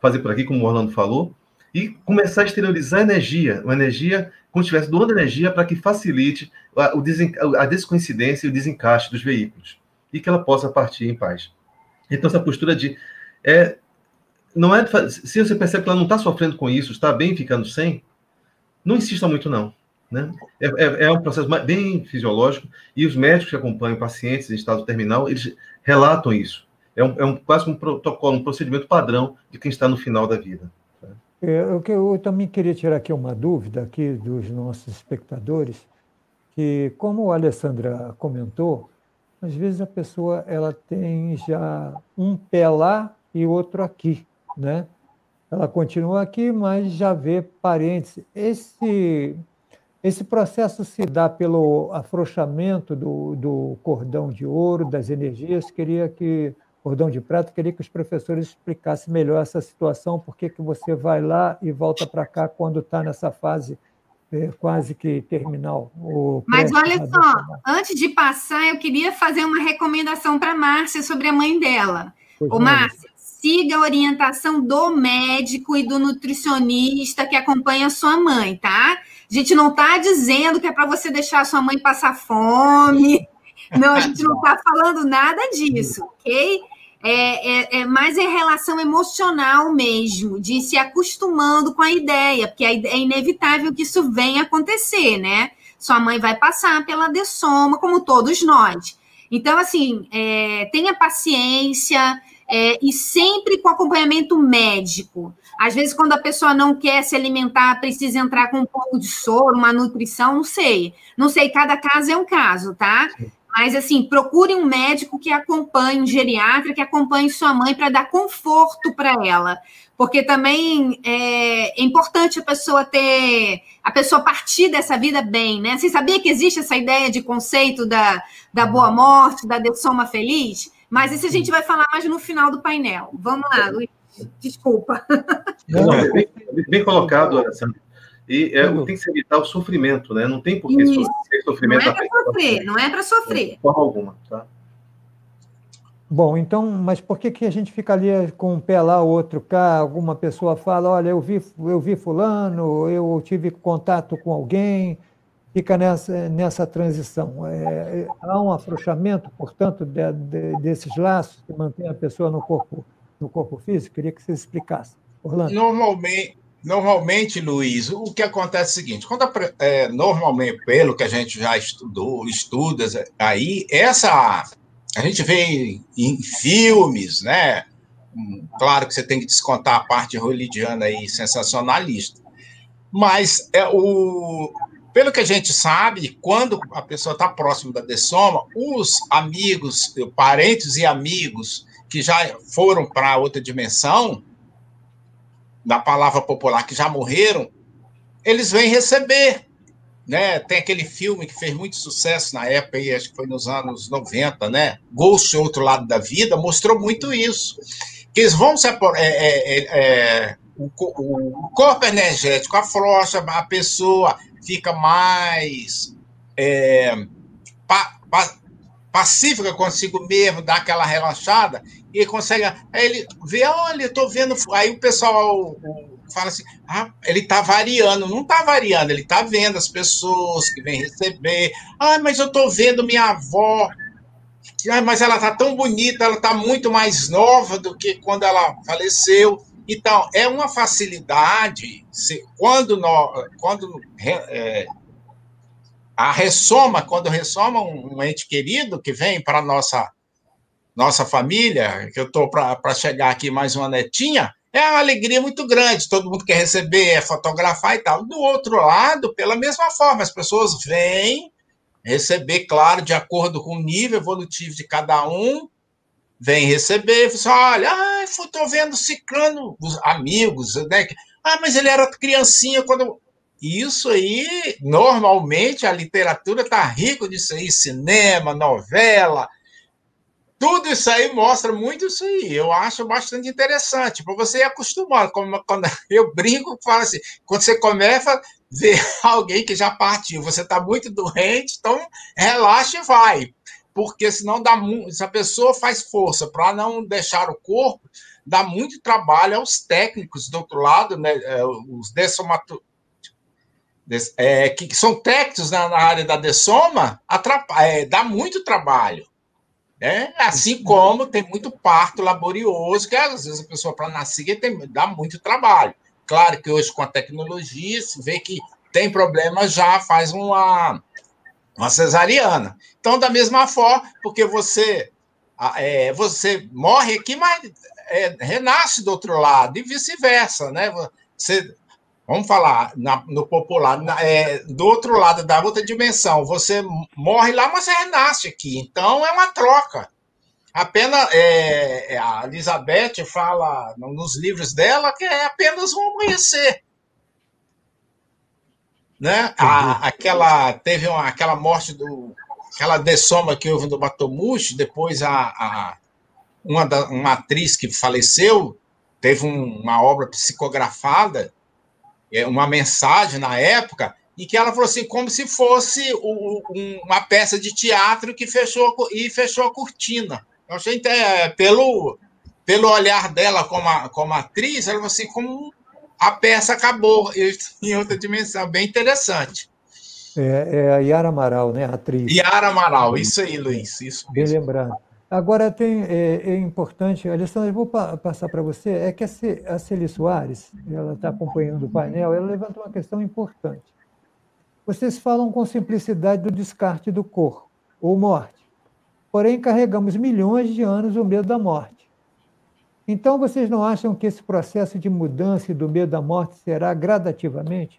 fazer por aqui, como o Orlando falou, e começar a exteriorizar energia, uma energia, como se estivesse doando energia para que facilite a, o desen, a descoincidência e o desencaixe dos veículos, e que ela possa partir em paz. Então, essa postura de. É, não é, se você percebe que ela não está sofrendo com isso, está bem ficando sem, não insista muito, não. Né? É, é, é, um processo bem fisiológico e os médicos que acompanham pacientes em estado terminal, eles relatam isso. É, um, é um, quase um protocolo, um procedimento padrão de quem está no final da vida. É, eu, eu também queria tirar aqui uma dúvida aqui dos nossos espectadores, que como a Alessandra comentou, às vezes a pessoa ela tem já um pé lá e outro aqui, né? Ela continua aqui, mas já vê parentes. Esse esse processo se dá pelo afrouxamento do, do cordão de ouro, das energias. Queria que, cordão de prata, queria que os professores explicassem melhor essa situação, por que você vai lá e volta para cá quando está nessa fase é, quase que terminal. Mas olha só, antes de passar, eu queria fazer uma recomendação para a Márcia sobre a mãe dela. Pois Ô, Márcia, siga a orientação do médico e do nutricionista que acompanha a sua mãe, tá? A gente não está dizendo que é para você deixar sua mãe passar fome. Não, a gente não está falando nada disso, ok? É, é, é mais em relação emocional mesmo, de se acostumando com a ideia, porque é inevitável que isso venha acontecer, né? Sua mãe vai passar pela dessoma, como todos nós. Então, assim, é, tenha paciência é, e sempre com acompanhamento médico. Às vezes, quando a pessoa não quer se alimentar, precisa entrar com um pouco de soro, uma nutrição, não sei. Não sei, cada caso é um caso, tá? Mas, assim, procure um médico que acompanhe, um geriatra que acompanhe sua mãe para dar conforto para ela. Porque também é, é, importante a pessoa ter. a pessoa partir dessa vida bem, né? Você sabia que existe essa ideia de conceito da, da boa morte, da dessoma feliz? Mas isso a gente vai falar mais no final do painel. Vamos lá, Luiz. Desculpa. Não, bem, bem colocado, Alessandro. E é, tem que se evitar o sofrimento, né? Não tem por que sofrimento. Não é para sofrer, não é para sofrer. De forma alguma, tá? Bom, então, mas por que, que a gente fica ali com um pé lá, outro cá? Alguma pessoa fala, olha, eu vi, eu vi fulano, eu tive contato com alguém, fica nessa, nessa transição? É, há um afrouxamento, portanto, de, de, desses laços que mantém a pessoa no corpo, no corpo físico? Queria que você explicasse. Orlando. Normalmente, normalmente, Luiz, o que acontece é o seguinte: quando é, normalmente, pelo que a gente já estudou, estuda aí, essa a gente vê em filmes, né? Claro que você tem que descontar a parte hollywoodiana e sensacionalista. Mas é o, pelo que a gente sabe, quando a pessoa está próximo da dessoma, os amigos, parentes e amigos que já foram para outra dimensão, da palavra popular, que já morreram, eles vêm receber. Né? Tem aquele filme que fez muito sucesso na época, acho que foi nos anos 90, né? Ghost, Outro Lado da Vida, mostrou muito isso. Que eles vão se. É, é, é, o, o, corpo energético afrouxa, a pessoa fica mais é, pa, pa, pacífica consigo mesmo, dá aquela relaxada e consegue. Aí ele vê, olha, eu tô vendo. Aí o pessoal fala assim: ah, ele tá variando. Não tá variando, ele tá vendo as pessoas que vêm receber. Ah, mas eu tô vendo minha avó. Ah, mas ela tá tão bonita, ela tá muito mais nova do que quando ela faleceu. Então, é uma facilidade, se, quando, nós, quando é, a ressoma, quando ressoma um, um ente querido que vem para a nossa, nossa família, que eu estou para chegar aqui mais uma netinha, é uma alegria muito grande, todo mundo quer receber, é fotografar e tal. Do outro lado, pela mesma forma, as pessoas vêm receber, claro, de acordo com o nível evolutivo de cada um, vem receber, você olha, ah, estou vendo ciclano, os amigos, né? Ah, mas ele era criancinha quando. Isso aí, normalmente, a literatura está rico disso aí, cinema, novela, tudo isso aí mostra muito isso aí. Eu acho bastante interessante, para você ir acostumado. Como, quando eu brinco, falo assim: quando você começa a ver alguém que já partiu, você está muito doente, então relaxa e vai porque senão dá muito. Se a pessoa faz força para não deixar o corpo, dá muito trabalho aos técnicos do outro lado, né, é, os dessomato, é, que, são técnicos na, na, área da dessoma, é, dá muito trabalho. Né? Assim como tem muito parto laborioso, que às vezes a pessoa para nascer tem, dá muito trabalho. Claro que hoje com a tecnologia se vê que tem problema, já faz uma uma cesariana. Então, da mesma forma, porque você, é, você morre aqui, mas é, renasce do outro lado, e vice-versa, né? Você, vamos falar na, no popular, na, é, do outro lado da outra dimensão, você morre lá, mas você renasce aqui. Então, é uma troca. Apenas é, é a Elizabeth fala nos livros dela que é apenas um amanhecer né? A, aquela teve uma, aquela morte do aquela dessoma que houve no Batomushi, depois a, a uma, da, uma atriz que faleceu teve um, uma obra psicografada, uma mensagem na época, e que ela falou assim, como se fosse um, uma peça de teatro que fechou e fechou a cortina. Eu achei é, pelo, pelo olhar dela como, a, como atriz, ela falou assim, como a peça acabou em outra dimensão, bem interessante. É, é a Yara Amaral, né, a atriz. Yara Amaral, isso aí, Luiz. Isso bem lembrado. Agora, tem, é, é importante, Alessandra, vou pa passar para você, é que a, Celi Soares, ela está acompanhando o painel, ela levanta uma questão importante. Vocês falam com simplicidade do descarte do corpo, ou morte. Porém, carregamos milhões de anos o medo da morte. Então, vocês não acham que esse processo de mudança e do medo da morte será gradativamente?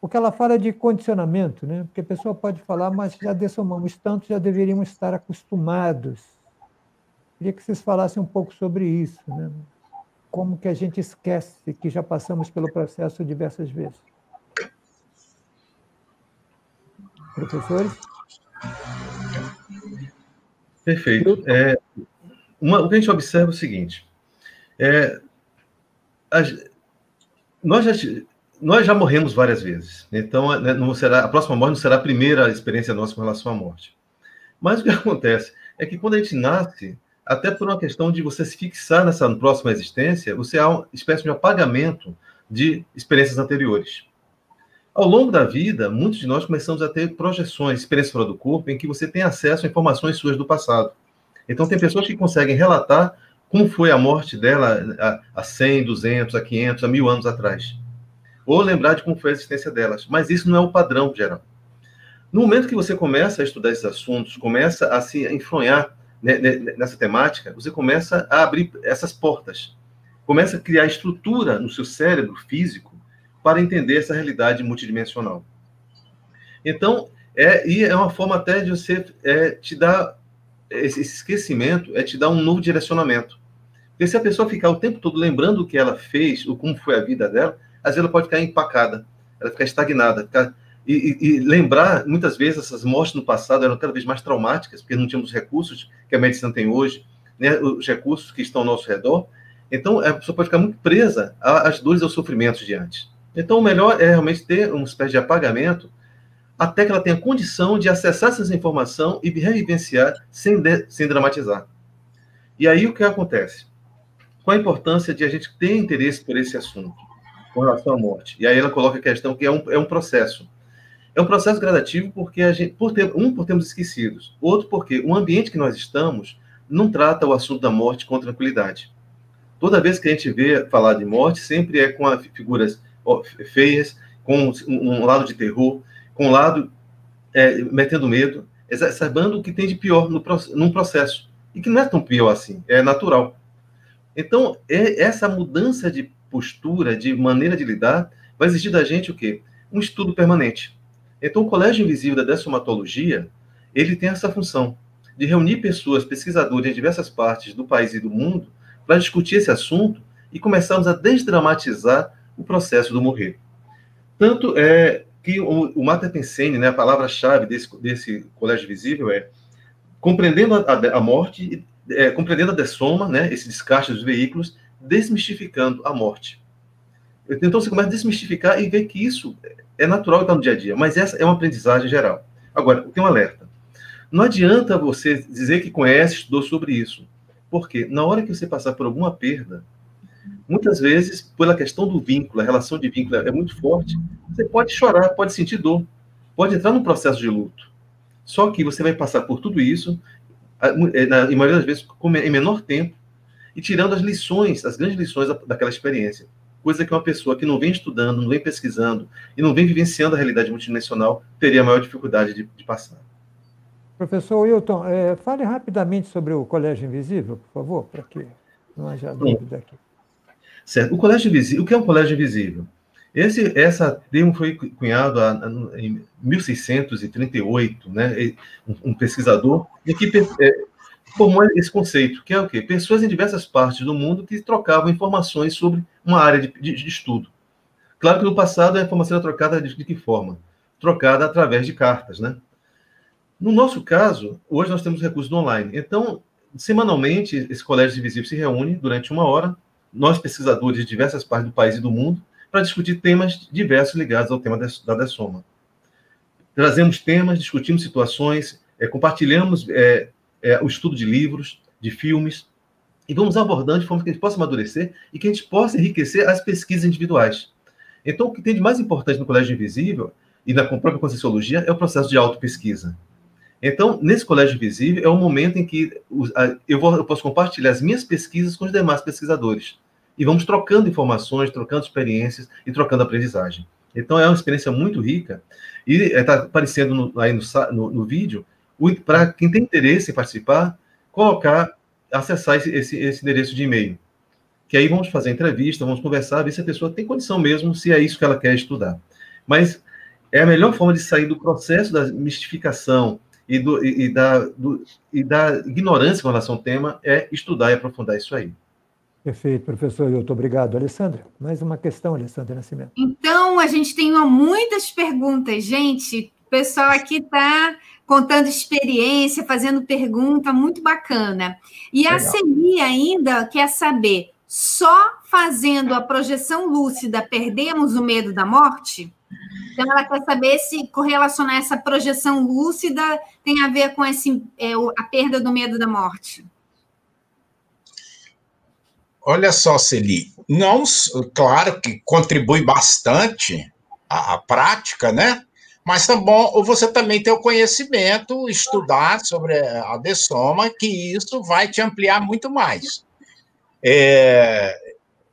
Porque ela fala de condicionamento, né? Porque a pessoa pode falar, mas já dessomamos tanto, já deveríamos estar acostumados. Queria que vocês falassem um pouco sobre isso, né? Como que a gente esquece que já passamos pelo processo diversas vezes. Professores? Perfeito. É, uma, o que a gente observa é o seguinte: é, a, nós, já, nós já morremos várias vezes, então né, não será, a próxima morte não será a primeira experiência nossa com relação à morte. Mas o que acontece é que quando a gente nasce, até por uma questão de você se fixar nessa próxima existência, você há uma espécie de apagamento de experiências anteriores. Ao longo da vida, muitos de nós começamos a ter projeções, experiências fora do corpo, em que você tem acesso a informações suas do passado. Então, tem pessoas que conseguem relatar como foi a morte dela há 100, 200, a 500, a 1000 anos atrás. Ou lembrar de como foi a existência delas. Mas isso não é o padrão geral. No momento que você começa a estudar esses assuntos, começa a se enfronhar nessa temática, você começa a abrir essas portas. Começa a criar estrutura no seu cérebro físico para entender essa realidade multidimensional. Então, é, e é uma forma até de você é, te dar esse esquecimento, é te dar um novo direcionamento. Porque se a pessoa ficar o tempo todo lembrando o que ela fez, ou como foi a vida dela, às vezes ela pode ficar empacada, ela ficar estagnada, e, e, e, lembrar, muitas vezes, essas mortes no passado eram cada vez mais traumáticas, porque não tínhamos os recursos que a medicina tem hoje, né, os recursos que estão ao nosso redor. Então, a pessoa pode ficar muito presa às dores e aos sofrimentos de antes. Então, o melhor é realmente ter uma espécie de apagamento até que ela tenha condição de acessar essa informação e revivenciar sem, de, sem dramatizar. E aí, o que acontece? Qual a importância de a gente ter interesse por esse assunto, com relação à morte? E aí ela coloca a questão que é um, é um processo. É um processo gradativo porque a gente, por ter, um, por termos esquecidos, outro porque o ambiente que nós estamos não trata o assunto da morte com tranquilidade. Toda vez que a gente vê falar de morte, sempre é com figuras feias, com um lado de terror, com um lado é, metendo medo, exacerbando o que tem de pior no, num processo. E que não é tão pior assim, é natural. Então, é, essa mudança de postura, de maneira de lidar, vai exigir da gente o quê? Um estudo permanente. Então, o Colégio Invisível da Dessomatologia, ele tem essa função de reunir pessoas, pesquisadores em diversas partes do país e do mundo, para discutir esse assunto e começarmos a desdramatizar o processo do morrer. Tanto é que o, o Mata Pensene, né, a palavra-chave desse, desse Colégio Visível é compreendendo a, a morte, é, compreendendo a dessoma, né, esse descarte dos veículos, desmistificando a morte. Então você começa a desmistificar e ver que isso é natural estar no dia a dia, mas essa é uma aprendizagem geral. Agora, tem um alerta. Não adianta você dizer que conhece, estudou sobre isso. Porque na hora que você passar por alguma perda, muitas vezes, pela questão do vínculo, a relação de vínculo é muito forte, você pode chorar, pode sentir dor, pode entrar num processo de luto. Só que você vai passar por tudo isso, é, na maioria das vezes, em menor tempo, e tirando as lições, as grandes lições daquela experiência coisa que uma pessoa que não vem estudando, não vem pesquisando e não vem vivenciando a realidade multidimensional teria maior dificuldade de, de passar. Professor Wilton, é, fale rapidamente sobre o Colégio Invisível, por favor, para que não haja dúvida aqui. Certo. O Colégio Invisível, o que é um Colégio Invisível? Esse, essa termo foi cunhado em 1638, né? Um, um pesquisador e que é, formou esse conceito, que é o quê? Pessoas em diversas partes do mundo que trocavam informações sobre uma área de, de, de estudo. Claro que no passado a informação era trocada de, de, que forma? Trocada através de cartas, né? No nosso caso, hoje nós temos recursos online. Então, semanalmente, esse colégio invisível se reúne durante uma hora, nós pesquisadores de diversas partes do país e do mundo, para discutir temas diversos ligados ao tema da Dessoma. Trazemos temas, discutimos situações, é, compartilhamos é, é, o estudo de livros, de filmes, e vamos abordando de forma que a gente possa amadurecer e que a gente possa enriquecer as pesquisas individuais. Então, o que tem de mais importante no Colégio Invisível e na própria Conscienciologia é o processo de autopesquisa. Então, nesse Colégio Invisível, é o momento em que eu, vou, eu posso compartilhar as minhas pesquisas com os demais pesquisadores. E vamos trocando informações, trocando experiências e trocando aprendizagem. Então, é uma experiência muito rica. E está aparecendo no, aí no, no, no vídeo para quem tem interesse em participar, colocar, acessar esse, esse, esse endereço de e-mail. Que aí vamos fazer entrevista, vamos conversar, ver se a pessoa tem condição mesmo, se é isso que ela quer estudar. Mas é a melhor forma de sair do processo da mistificação e, do, e, e da, do, e da ignorância com relação ao tema, é estudar e aprofundar isso aí. Perfeito, professor Hilton. Obrigado. Alessandra, mais uma questão, Alessandra Nascimento. Então, a gente tem muitas perguntas. Gente, o pessoal aqui está contando experiência, fazendo pergunta, muito bacana. E Legal. a Celi ainda quer saber: só fazendo a projeção lúcida perdemos o medo da morte? Então, ela quer saber se correlacionar essa projeção lúcida tem a ver com esse, é, a perda do medo da morte. Olha só, Celi, não, claro que contribui bastante, a, a prática, né? Mas tá bom, você também tem o conhecimento, estudar sobre a dessoma, que isso vai te ampliar muito mais. É,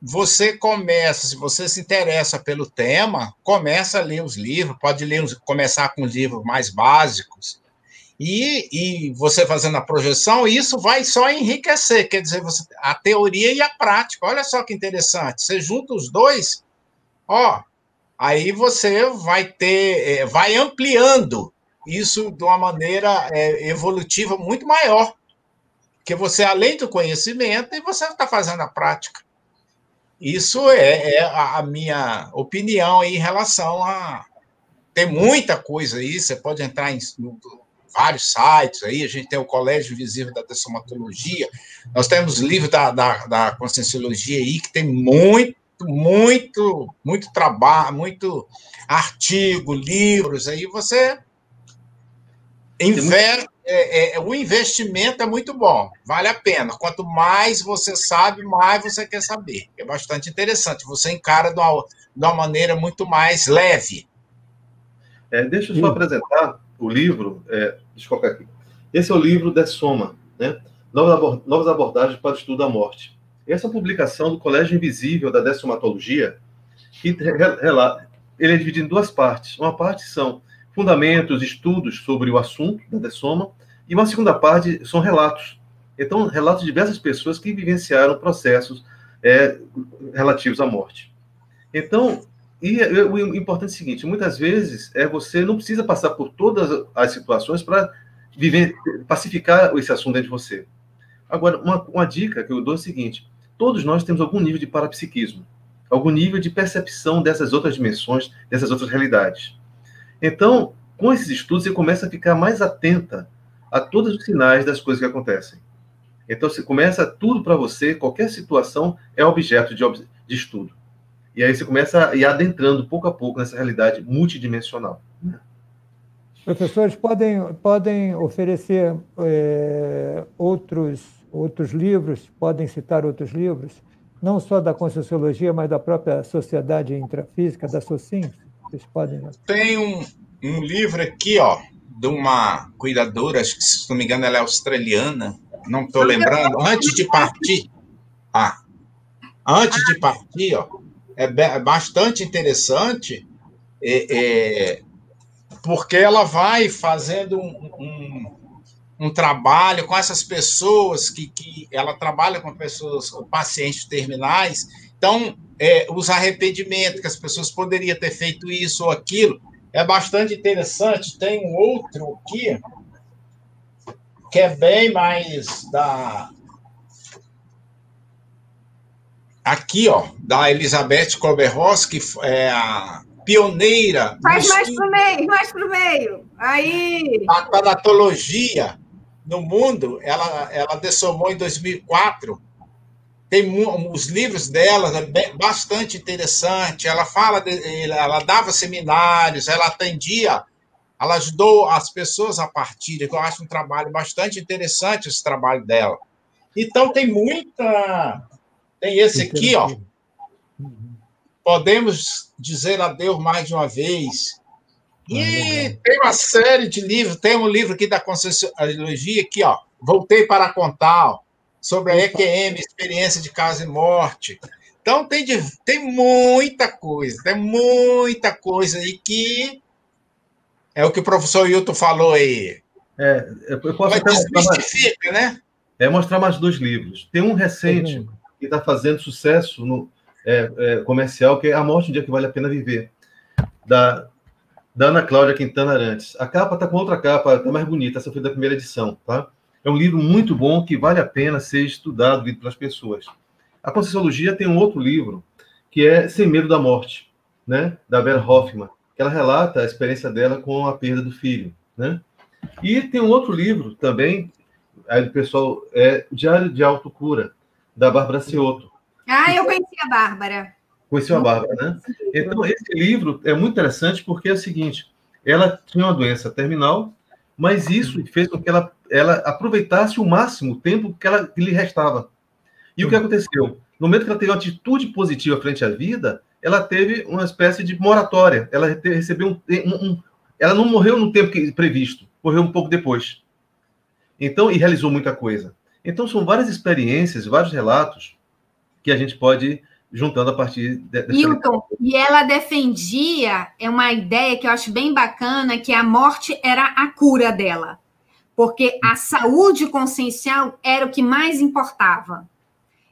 você começa, se você se interessa pelo tema, começa a ler os livros, pode ler, começar com os livros mais básicos, e, e você fazendo a projeção, isso vai só enriquecer, quer dizer, você, a teoria e a prática. Olha só que interessante, você junta os dois, ó, aí você vai ter, é, vai ampliando isso de uma maneira é, evolutiva muito maior. Porque você, além do conhecimento, e você está fazendo a prática. Isso é, é a, minha opinião em relação a. Tem muita coisa aí, você pode entrar em vários sites aí, a gente tem o Colégio Invisível da Dessomatologia, nós temos livros da, da, da Conscienciologia aí, que tem muito muito, muito trabalho, muito artigo, livros, aí você investe, é, é, o investimento é muito bom, vale a pena. Quanto mais você sabe, mais você quer saber. É bastante interessante. Você encara de uma, de uma maneira muito mais leve. É, deixa eu só apresentar o livro. É, deixa eu colocar aqui. Esse é o livro de Soma, né? Novas abordagens para o estudo da morte. Essa é publicação do Colégio Invisível da Dessomatologia, que ele é dividido em duas partes. Uma parte são fundamentos, estudos sobre o assunto da dessoma, e uma segunda parte são relatos. Então, relatos de diversas pessoas que vivenciaram processos é, relativos à morte. Então, e o importante é o seguinte: muitas vezes é você não precisa passar por todas as situações para pacificar esse assunto dentro de você. Agora, uma, uma dica que eu dou é o seguinte: todos nós temos algum nível de parapsiquismo, algum nível de percepção dessas outras dimensões, dessas outras realidades. Então, com esses estudos, você começa a ficar mais atenta a todos os sinais das coisas que acontecem. Então, você começa tudo para você, qualquer situação é objeto de, de, estudo. E aí você começa a ir adentrando pouco a pouco nessa realidade multidimensional. Né? Professores podem, podem oferecer é, outros outros livros, podem citar outros livros, não só da Conscienciologia, mas da própria Sociedade Intrafísica, da SOCIM? Vocês podem. Tem um, um livro aqui, ó, de uma cuidadora, acho que, se não me engano, ela é australiana, não estou lembrando, antes de partir. Ah, antes de partir, ó, é bastante interessante, é, é, porque ela vai fazendo um, um um trabalho com essas pessoas que, que ela trabalha com pessoas, com pacientes terminais. Então, é, os arrependimentos que as pessoas poderiam ter feito isso ou aquilo é bastante interessante. Tem um outro aqui que é bem mais da aqui, ó, da Elizabeth Kolber-Ross, que é a pioneira. Faz mais para o meio, mais para o meio. Aí. A tanatologia no mundo, ela, ela dessomou em 2004. Tem os livros dela é bastante interessante. Ela fala, de, ela dava seminários, ela atendia, ela ajudou as pessoas a partir. Eu acho um trabalho bastante interessante esse trabalho dela. Então tem muita, tem esse aqui, ó. Podemos dizer adeus mais de uma vez e tem uma série de livros, tem um livro aqui da Conscienciologia, aqui, ó, Voltei para contar, ó, sobre a EQM, Experiência de Casa e Morte. Então, tem, de, tem muita coisa, tem muita coisa aí que é o que o professor Hilton falou aí. É, eu posso até mostrar né? É mostrar mais dois livros. Tem um recente uhum. que está fazendo sucesso no é, é, comercial, que é A Morte, um Dia que Vale a Pena Viver, da da Ana Cláudia Quintana Arantes. A capa está com outra capa, está mais bonita, essa foi da primeira edição, tá? É um livro muito bom que vale a pena ser estudado, lido pelas pessoas. A Conscienciologia tem um outro livro, que é Sem Medo da Morte, né? Da Vera Hoffman, que ela relata a experiência dela com a perda do filho, né? E tem um outro livro também, aí pessoal, é Diário de Autocura, da Bárbara Ciotto. Ah, eu conheci a Bárbara. Conheceu a Bárbara, né? Então, esse livro é muito interessante porque é o seguinte: ela tinha uma doença terminal, mas isso fez com que ela, ela aproveitasse o máximo o tempo que, ela, que lhe restava. E o que aconteceu? No momento que ela teve uma atitude positiva frente à vida, ela teve uma espécie de moratória. Ela recebeu um, um, um ela não morreu no tempo que, previsto, morreu um pouco depois. Então, e realizou muita coisa. Então, são várias experiências, vários relatos que a gente pode juntando a partir dessa. Milton, e ela defendia é uma ideia que eu acho bem bacana, que a morte era a cura dela, porque a saúde consciencial era o que mais importava.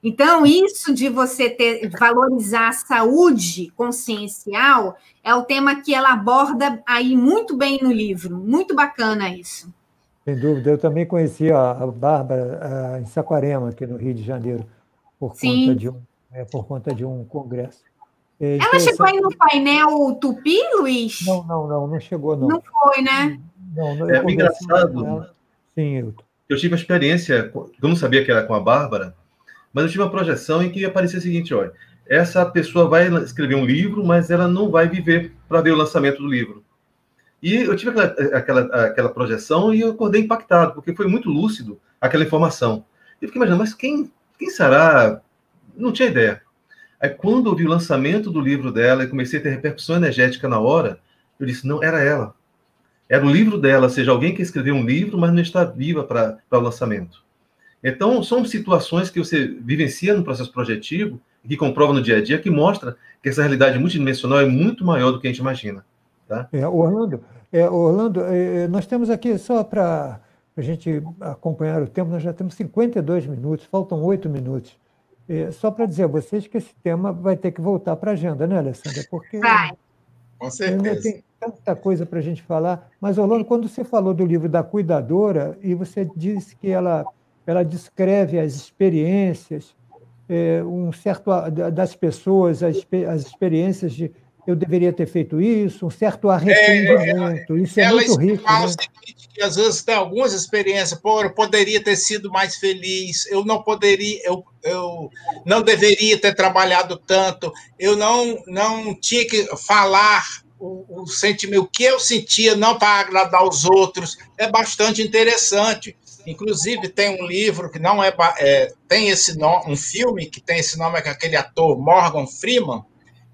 Então, isso de você ter valorizar a saúde consciencial é o tema que ela aborda aí muito bem no livro. Muito bacana isso. Sem dúvida. Eu também conheci a Bárbara em Saquarema, aqui no Rio de Janeiro, por Sim. conta de um, é, por conta de um congresso. É ela chegou aí no painel Tupi, Luiz? Não, não, não, não chegou, não. Não foi, né? Não, não, é engraçado. Sim, eu. Eu tive a experiência, eu não sabia que era com a Bárbara, mas eu tive uma projeção em que aparecia o seguinte: olha, essa pessoa vai escrever um livro, mas ela não vai viver para ver o lançamento do livro. E eu tive aquela, aquela, aquela projeção e eu acordei impactado, porque foi muito lúcido aquela informação. Eu fiquei imaginando, mas quem, quem será? Não tinha ideia. Aí, quando eu vi o lançamento do livro dela e comecei a ter repercussão energética na hora, eu disse: não, era ela. Era o livro dela, ou seja, alguém que escreveu um livro, mas não está viva para o lançamento. Então, são situações que você vivencia no processo projetivo, que comprova no dia a dia, que mostra que essa realidade multidimensional é muito maior do que a gente imagina. Tá? É, Orlando, é, Orlando é, é nós temos aqui, só para a gente acompanhar o tempo, nós já temos 52 minutos, faltam oito minutos. É, só para dizer a vocês que esse tema vai ter que voltar para a agenda, né, Alessandra? Porque vai. Com certeza. Tem tanta coisa para a gente falar. Mas, Orlando, quando você falou do livro da cuidadora, e você disse que ela ela descreve as experiências, é, um certo das pessoas, as, as experiências de eu deveria ter feito isso, um certo arrependimento. É, isso é muito rico. Fala né? o seguinte, que às vezes tem algumas experiências, pô, eu poderia ter sido mais feliz, eu não poderia, eu, eu não deveria ter trabalhado tanto, eu não, não tinha que falar o, o sentimento, o que eu sentia, não para agradar os outros. É bastante interessante. Inclusive, tem um livro que não é, é tem esse nome, um filme que tem esse nome, é aquele ator Morgan Freeman,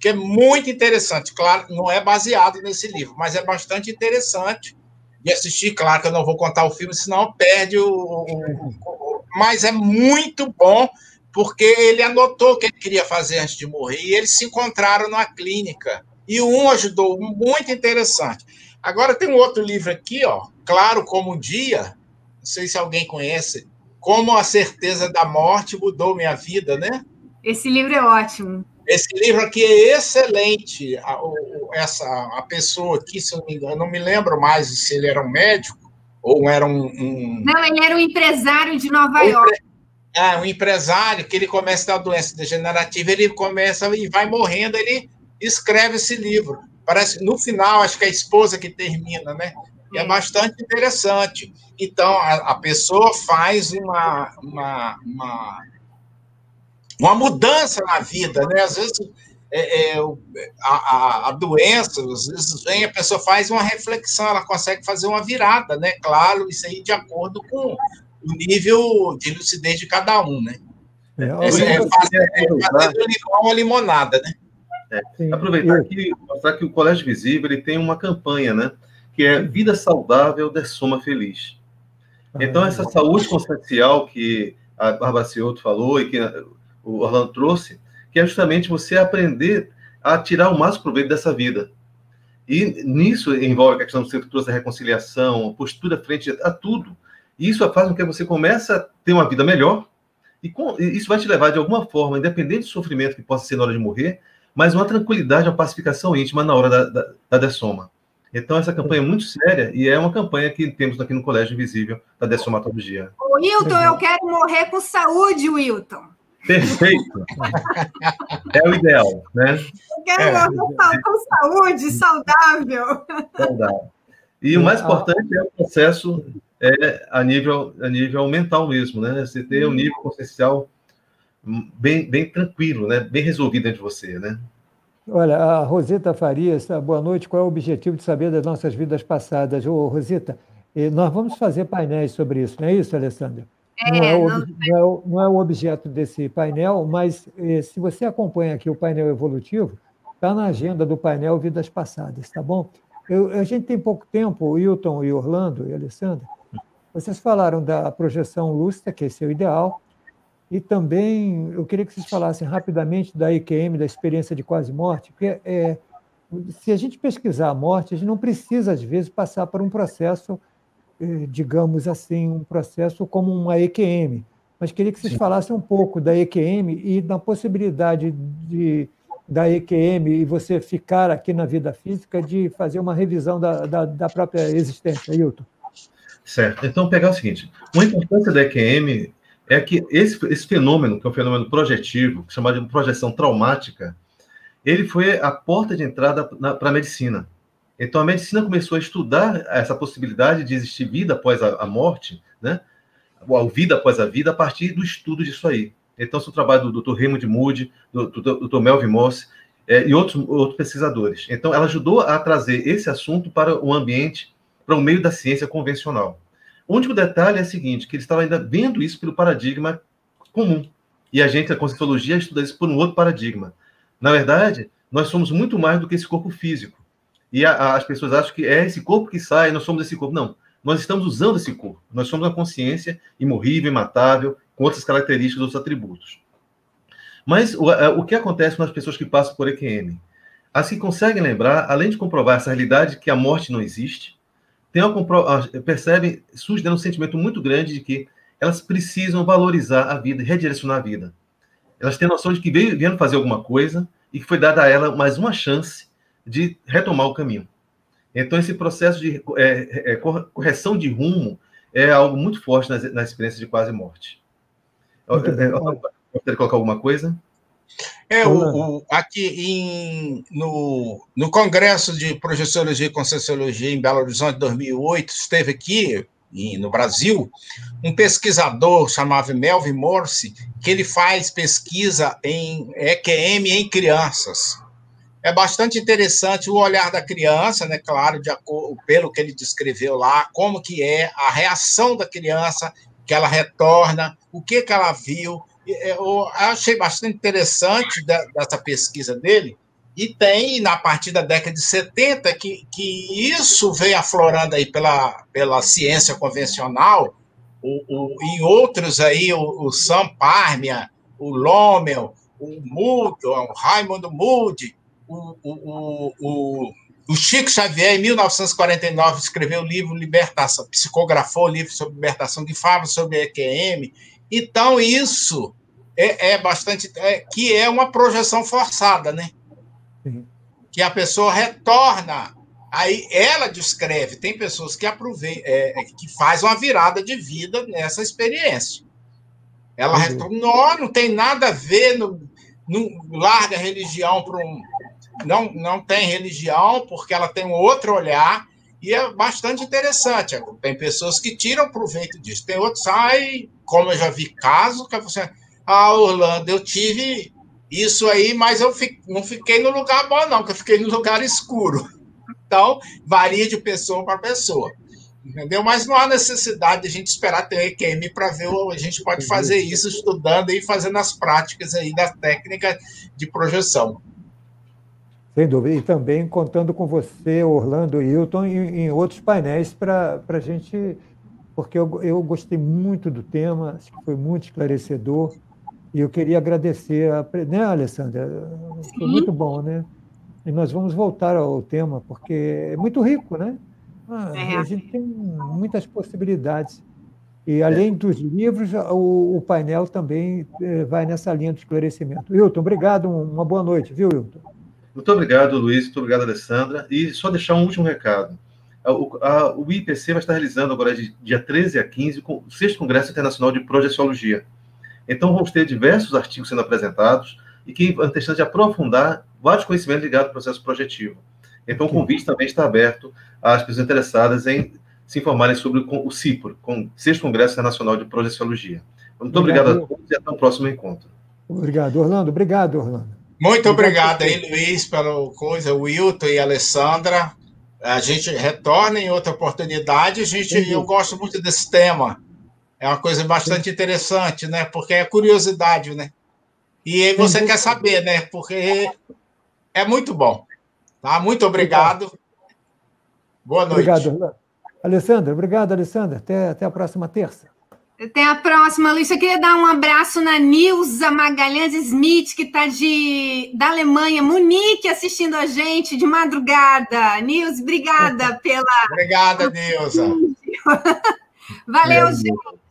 que é muito interessante. Claro, não é baseado nesse livro, mas é bastante interessante de assistir. Claro que eu não vou contar o filme, senão perde o. o, o mas é muito bom, porque ele anotou o que ele queria fazer antes de morrer, e eles se encontraram numa clínica. E um ajudou, muito interessante. Agora tem um outro livro aqui, ó, Claro como um Dia, não sei se alguém conhece, Como a Certeza da Morte Mudou Minha Vida, né? Esse livro é ótimo. Esse livro aqui é excelente. A, essa, a pessoa aqui, se eu não me engano, não me lembro mais se ele era um médico ou era um. um... Não, ele era um empresário de Nova um York. Ah, um empresário que ele começa a uma doença degenerativa, ele começa e vai morrendo, ele escreve esse livro. Parece no final, acho que é a esposa que termina, né? E é bastante interessante. Então, a, a pessoa faz uma, uma, uma, uma, mudança na vida, né? Às vezes, é, é, a, a, doença, às vezes vem, a pessoa faz uma reflexão, ela consegue fazer uma virada, né? Claro, isso aí de acordo com o nível de lucidez de cada um, né? É, é, é fazer, é fazer do limão a limonada, né? É. Aproveitar aqui mostrar que o Colégio Visível ele tem uma campanha, né? que é Vida Saudável de Soma Feliz. Então, essa saúde consciencial que a Bárbara Cioto falou e que o Orlando trouxe, que é justamente você aprender a tirar o máximo proveito dessa vida. E nisso envolve a questão do centro trouxe a reconciliação, postura frente a tudo. E isso faz com que você comece a ter uma vida melhor, e, com, isso vai te levar, de alguma forma, independente do sofrimento que possa ser na hora de morrer, mas uma tranquilidade, uma pacificação íntima na hora da, da, da dessoma. Então, essa campanha é muito séria e é uma campanha que temos aqui no Colégio Invisível da Dessomatologia. Wilton, eu quero morrer com saúde, Wilton. Perfeito. é o ideal, né? Eu quero é. com saúde, saudável. Saudável. E o mais importante é o processo é, a, nível, a nível mental mesmo, né? Você ter um nível consciencial bem, bem tranquilo, né? Bem resolvido dentro de você, né? Olha, a Rosita Farias, boa noite. Qual é o objetivo de saber das nossas vidas passadas? Ô, Rosita, nós vamos fazer painéis sobre isso, não é isso, Alessandra? É, não, é o, não... Não, é o, não é o objeto desse painel, mas se você acompanha aqui o painel evolutivo, está na agenda do painel Vidas Passadas, tá bom? Eu, a gente tem pouco tempo, o Hilton e Orlando e Alessandra, vocês falaram da projeção lúcida, que é seu ideal, e também eu queria que vocês falassem rapidamente da EQM, da experiência de quase morte, porque é, se a gente pesquisar a morte, a gente não precisa, às vezes, passar por um processo, eh, digamos assim, um processo como uma EQM. Mas queria que vocês Sim. falassem um pouco da EQM e da possibilidade de, da EQM e você ficar aqui na vida física de fazer uma revisão da, da, da própria existência, Hilton. Certo. Então, pegar o seguinte: uma importância da EQM é que esse, esse fenômeno, que é um fenômeno projetivo, é chamado de projeção traumática, ele foi a porta de entrada para a medicina. Então, a medicina começou a estudar essa possibilidade de existir vida após a, a morte, né? ou vida após a vida, a partir do estudo disso aí. Então, é o trabalho do Dr. Raymond Moody, do, do, Dr. Melvin Moss é, e outros, outros pesquisadores. Então, ela ajudou a trazer esse assunto para o ambiente, para o meio da ciência convencional. O único detalhe é o seguinte, que ele estava ainda vendo isso pelo paradigma comum. E a gente, a Conscienciologia, estuda isso por um outro paradigma. Na verdade, nós somos muito mais do que esse corpo físico. E a, as pessoas acham que é esse corpo que sai, nós somos esse corpo. Não, nós estamos usando esse corpo. Nós somos uma consciência imorrível, imatável, com outras características, outros atributos. Mas o, o que acontece com as pessoas que passam por EQM? As que conseguem lembrar, além de comprovar essa realidade que a morte não existe, tem uma, percebem, surge um sentimento muito grande de que elas precisam valorizar a vida, redirecionar a vida. Elas têm noção de que vieram fazer alguma coisa e que foi dada a ela mais uma chance de retomar o caminho. Então, esse processo de é, é, correção de rumo é algo muito forte na, na experiência de quase morte. Gostaria colocar alguma coisa? É, o, o, aqui em, no, no Congresso de Projeciologia e Conscienciologia em Belo Horizonte, 2008, esteve aqui em, no Brasil um pesquisador chamado Melvin Morse, que ele faz pesquisa em EQM em crianças. É bastante interessante o olhar da criança, né? Claro, de acordo, pelo que ele descreveu lá, como que é a reação da criança, que ela retorna, o que que ela viu, eu achei bastante interessante dessa pesquisa dele, e tem, na partir da década de 70, que, que isso vem aflorando aí pela, pela ciência convencional, o, o, em outros aí, o, o Sam Parmia, o Lommel, o Moody, o Raimundo Moody, o, o, o, o Chico Xavier, em 1949, escreveu o livro Libertação, psicografou o livro sobre libertação, que fala sobre EQM, então, isso é, é bastante. É, que é uma projeção forçada, né? Sim. Que a pessoa retorna. Aí ela descreve, tem pessoas que aproveitam, é, é, que faz uma virada de vida nessa experiência. Ela uhum. retorna, não, não tem nada a ver, não, não larga a religião para um. Não, não tem religião, porque ela tem um outro olhar, e é bastante interessante. Tem pessoas que tiram proveito disso, tem outros, ai, como eu já vi casos, que você. Ah, Orlando, eu tive isso aí, mas eu não fiquei no lugar bom, não, que eu fiquei no lugar escuro. Então, varia de pessoa para pessoa. Entendeu? Mas não há necessidade de a gente esperar ter EQM para ver, a gente pode fazer isso estudando e fazendo as práticas aí da técnica de projeção. Sem dúvida. E também contando com você, Orlando e Hilton, em, em outros painéis para a gente, porque eu, eu gostei muito do tema, acho que foi muito esclarecedor. E eu queria agradecer, a, né, Alessandra? Foi muito bom, né? E nós vamos voltar ao tema, porque é muito rico, né? Ah, é. A gente tem muitas possibilidades. E, além dos livros, o, o painel também eh, vai nessa linha de esclarecimento. Hilton, obrigado, uma boa noite, viu, Hilton? Muito obrigado, Luiz. Muito obrigado, Alessandra. E só deixar um último recado. O, a, o IPC vai estar realizando agora, de dia 13 a 15, o sexto Congresso Internacional de Projeciologia. Então, vamos ter diversos artigos sendo apresentados e que vão ter de aprofundar vários conhecimentos ligados ao processo projetivo. Então, o convite também está aberto às pessoas interessadas em se informarem sobre o CIPRO, com o Sexto Congresso Internacional de Projeciologia. Muito obrigado, obrigado a todos e até o próximo encontro. Obrigado, Orlando. Obrigado, Orlando. Muito obrigado aí, Luiz, pela coisa, Wilton e Alessandra. A gente retorna em outra oportunidade. A gente, eu gosto muito desse tema. É uma coisa bastante interessante, né? Porque é curiosidade, né? E aí você quer saber, né? Porque é muito bom. Tá? Muito obrigado. Boa noite. Obrigado, Alessandra. Obrigado, Alessandra. Até, até a próxima terça. Até a próxima, Luiz. Eu queria dar um abraço na Nilza Magalhães Smith, que está da Alemanha, Munique, assistindo a gente de madrugada. Nilza, obrigada pela. Obrigada, Nilza. Valeu, é, gente.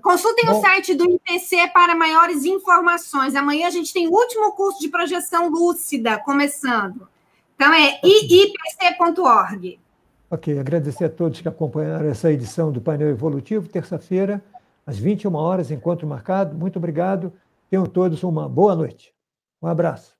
Consultem Bom, o site do IPC para maiores informações. Amanhã a gente tem o último curso de projeção lúcida começando. Então é iipc.org. Ok, agradecer a todos que acompanharam essa edição do painel evolutivo, terça-feira, às 21 horas, encontro marcado. Muito obrigado. Tenham todos uma boa noite. Um abraço.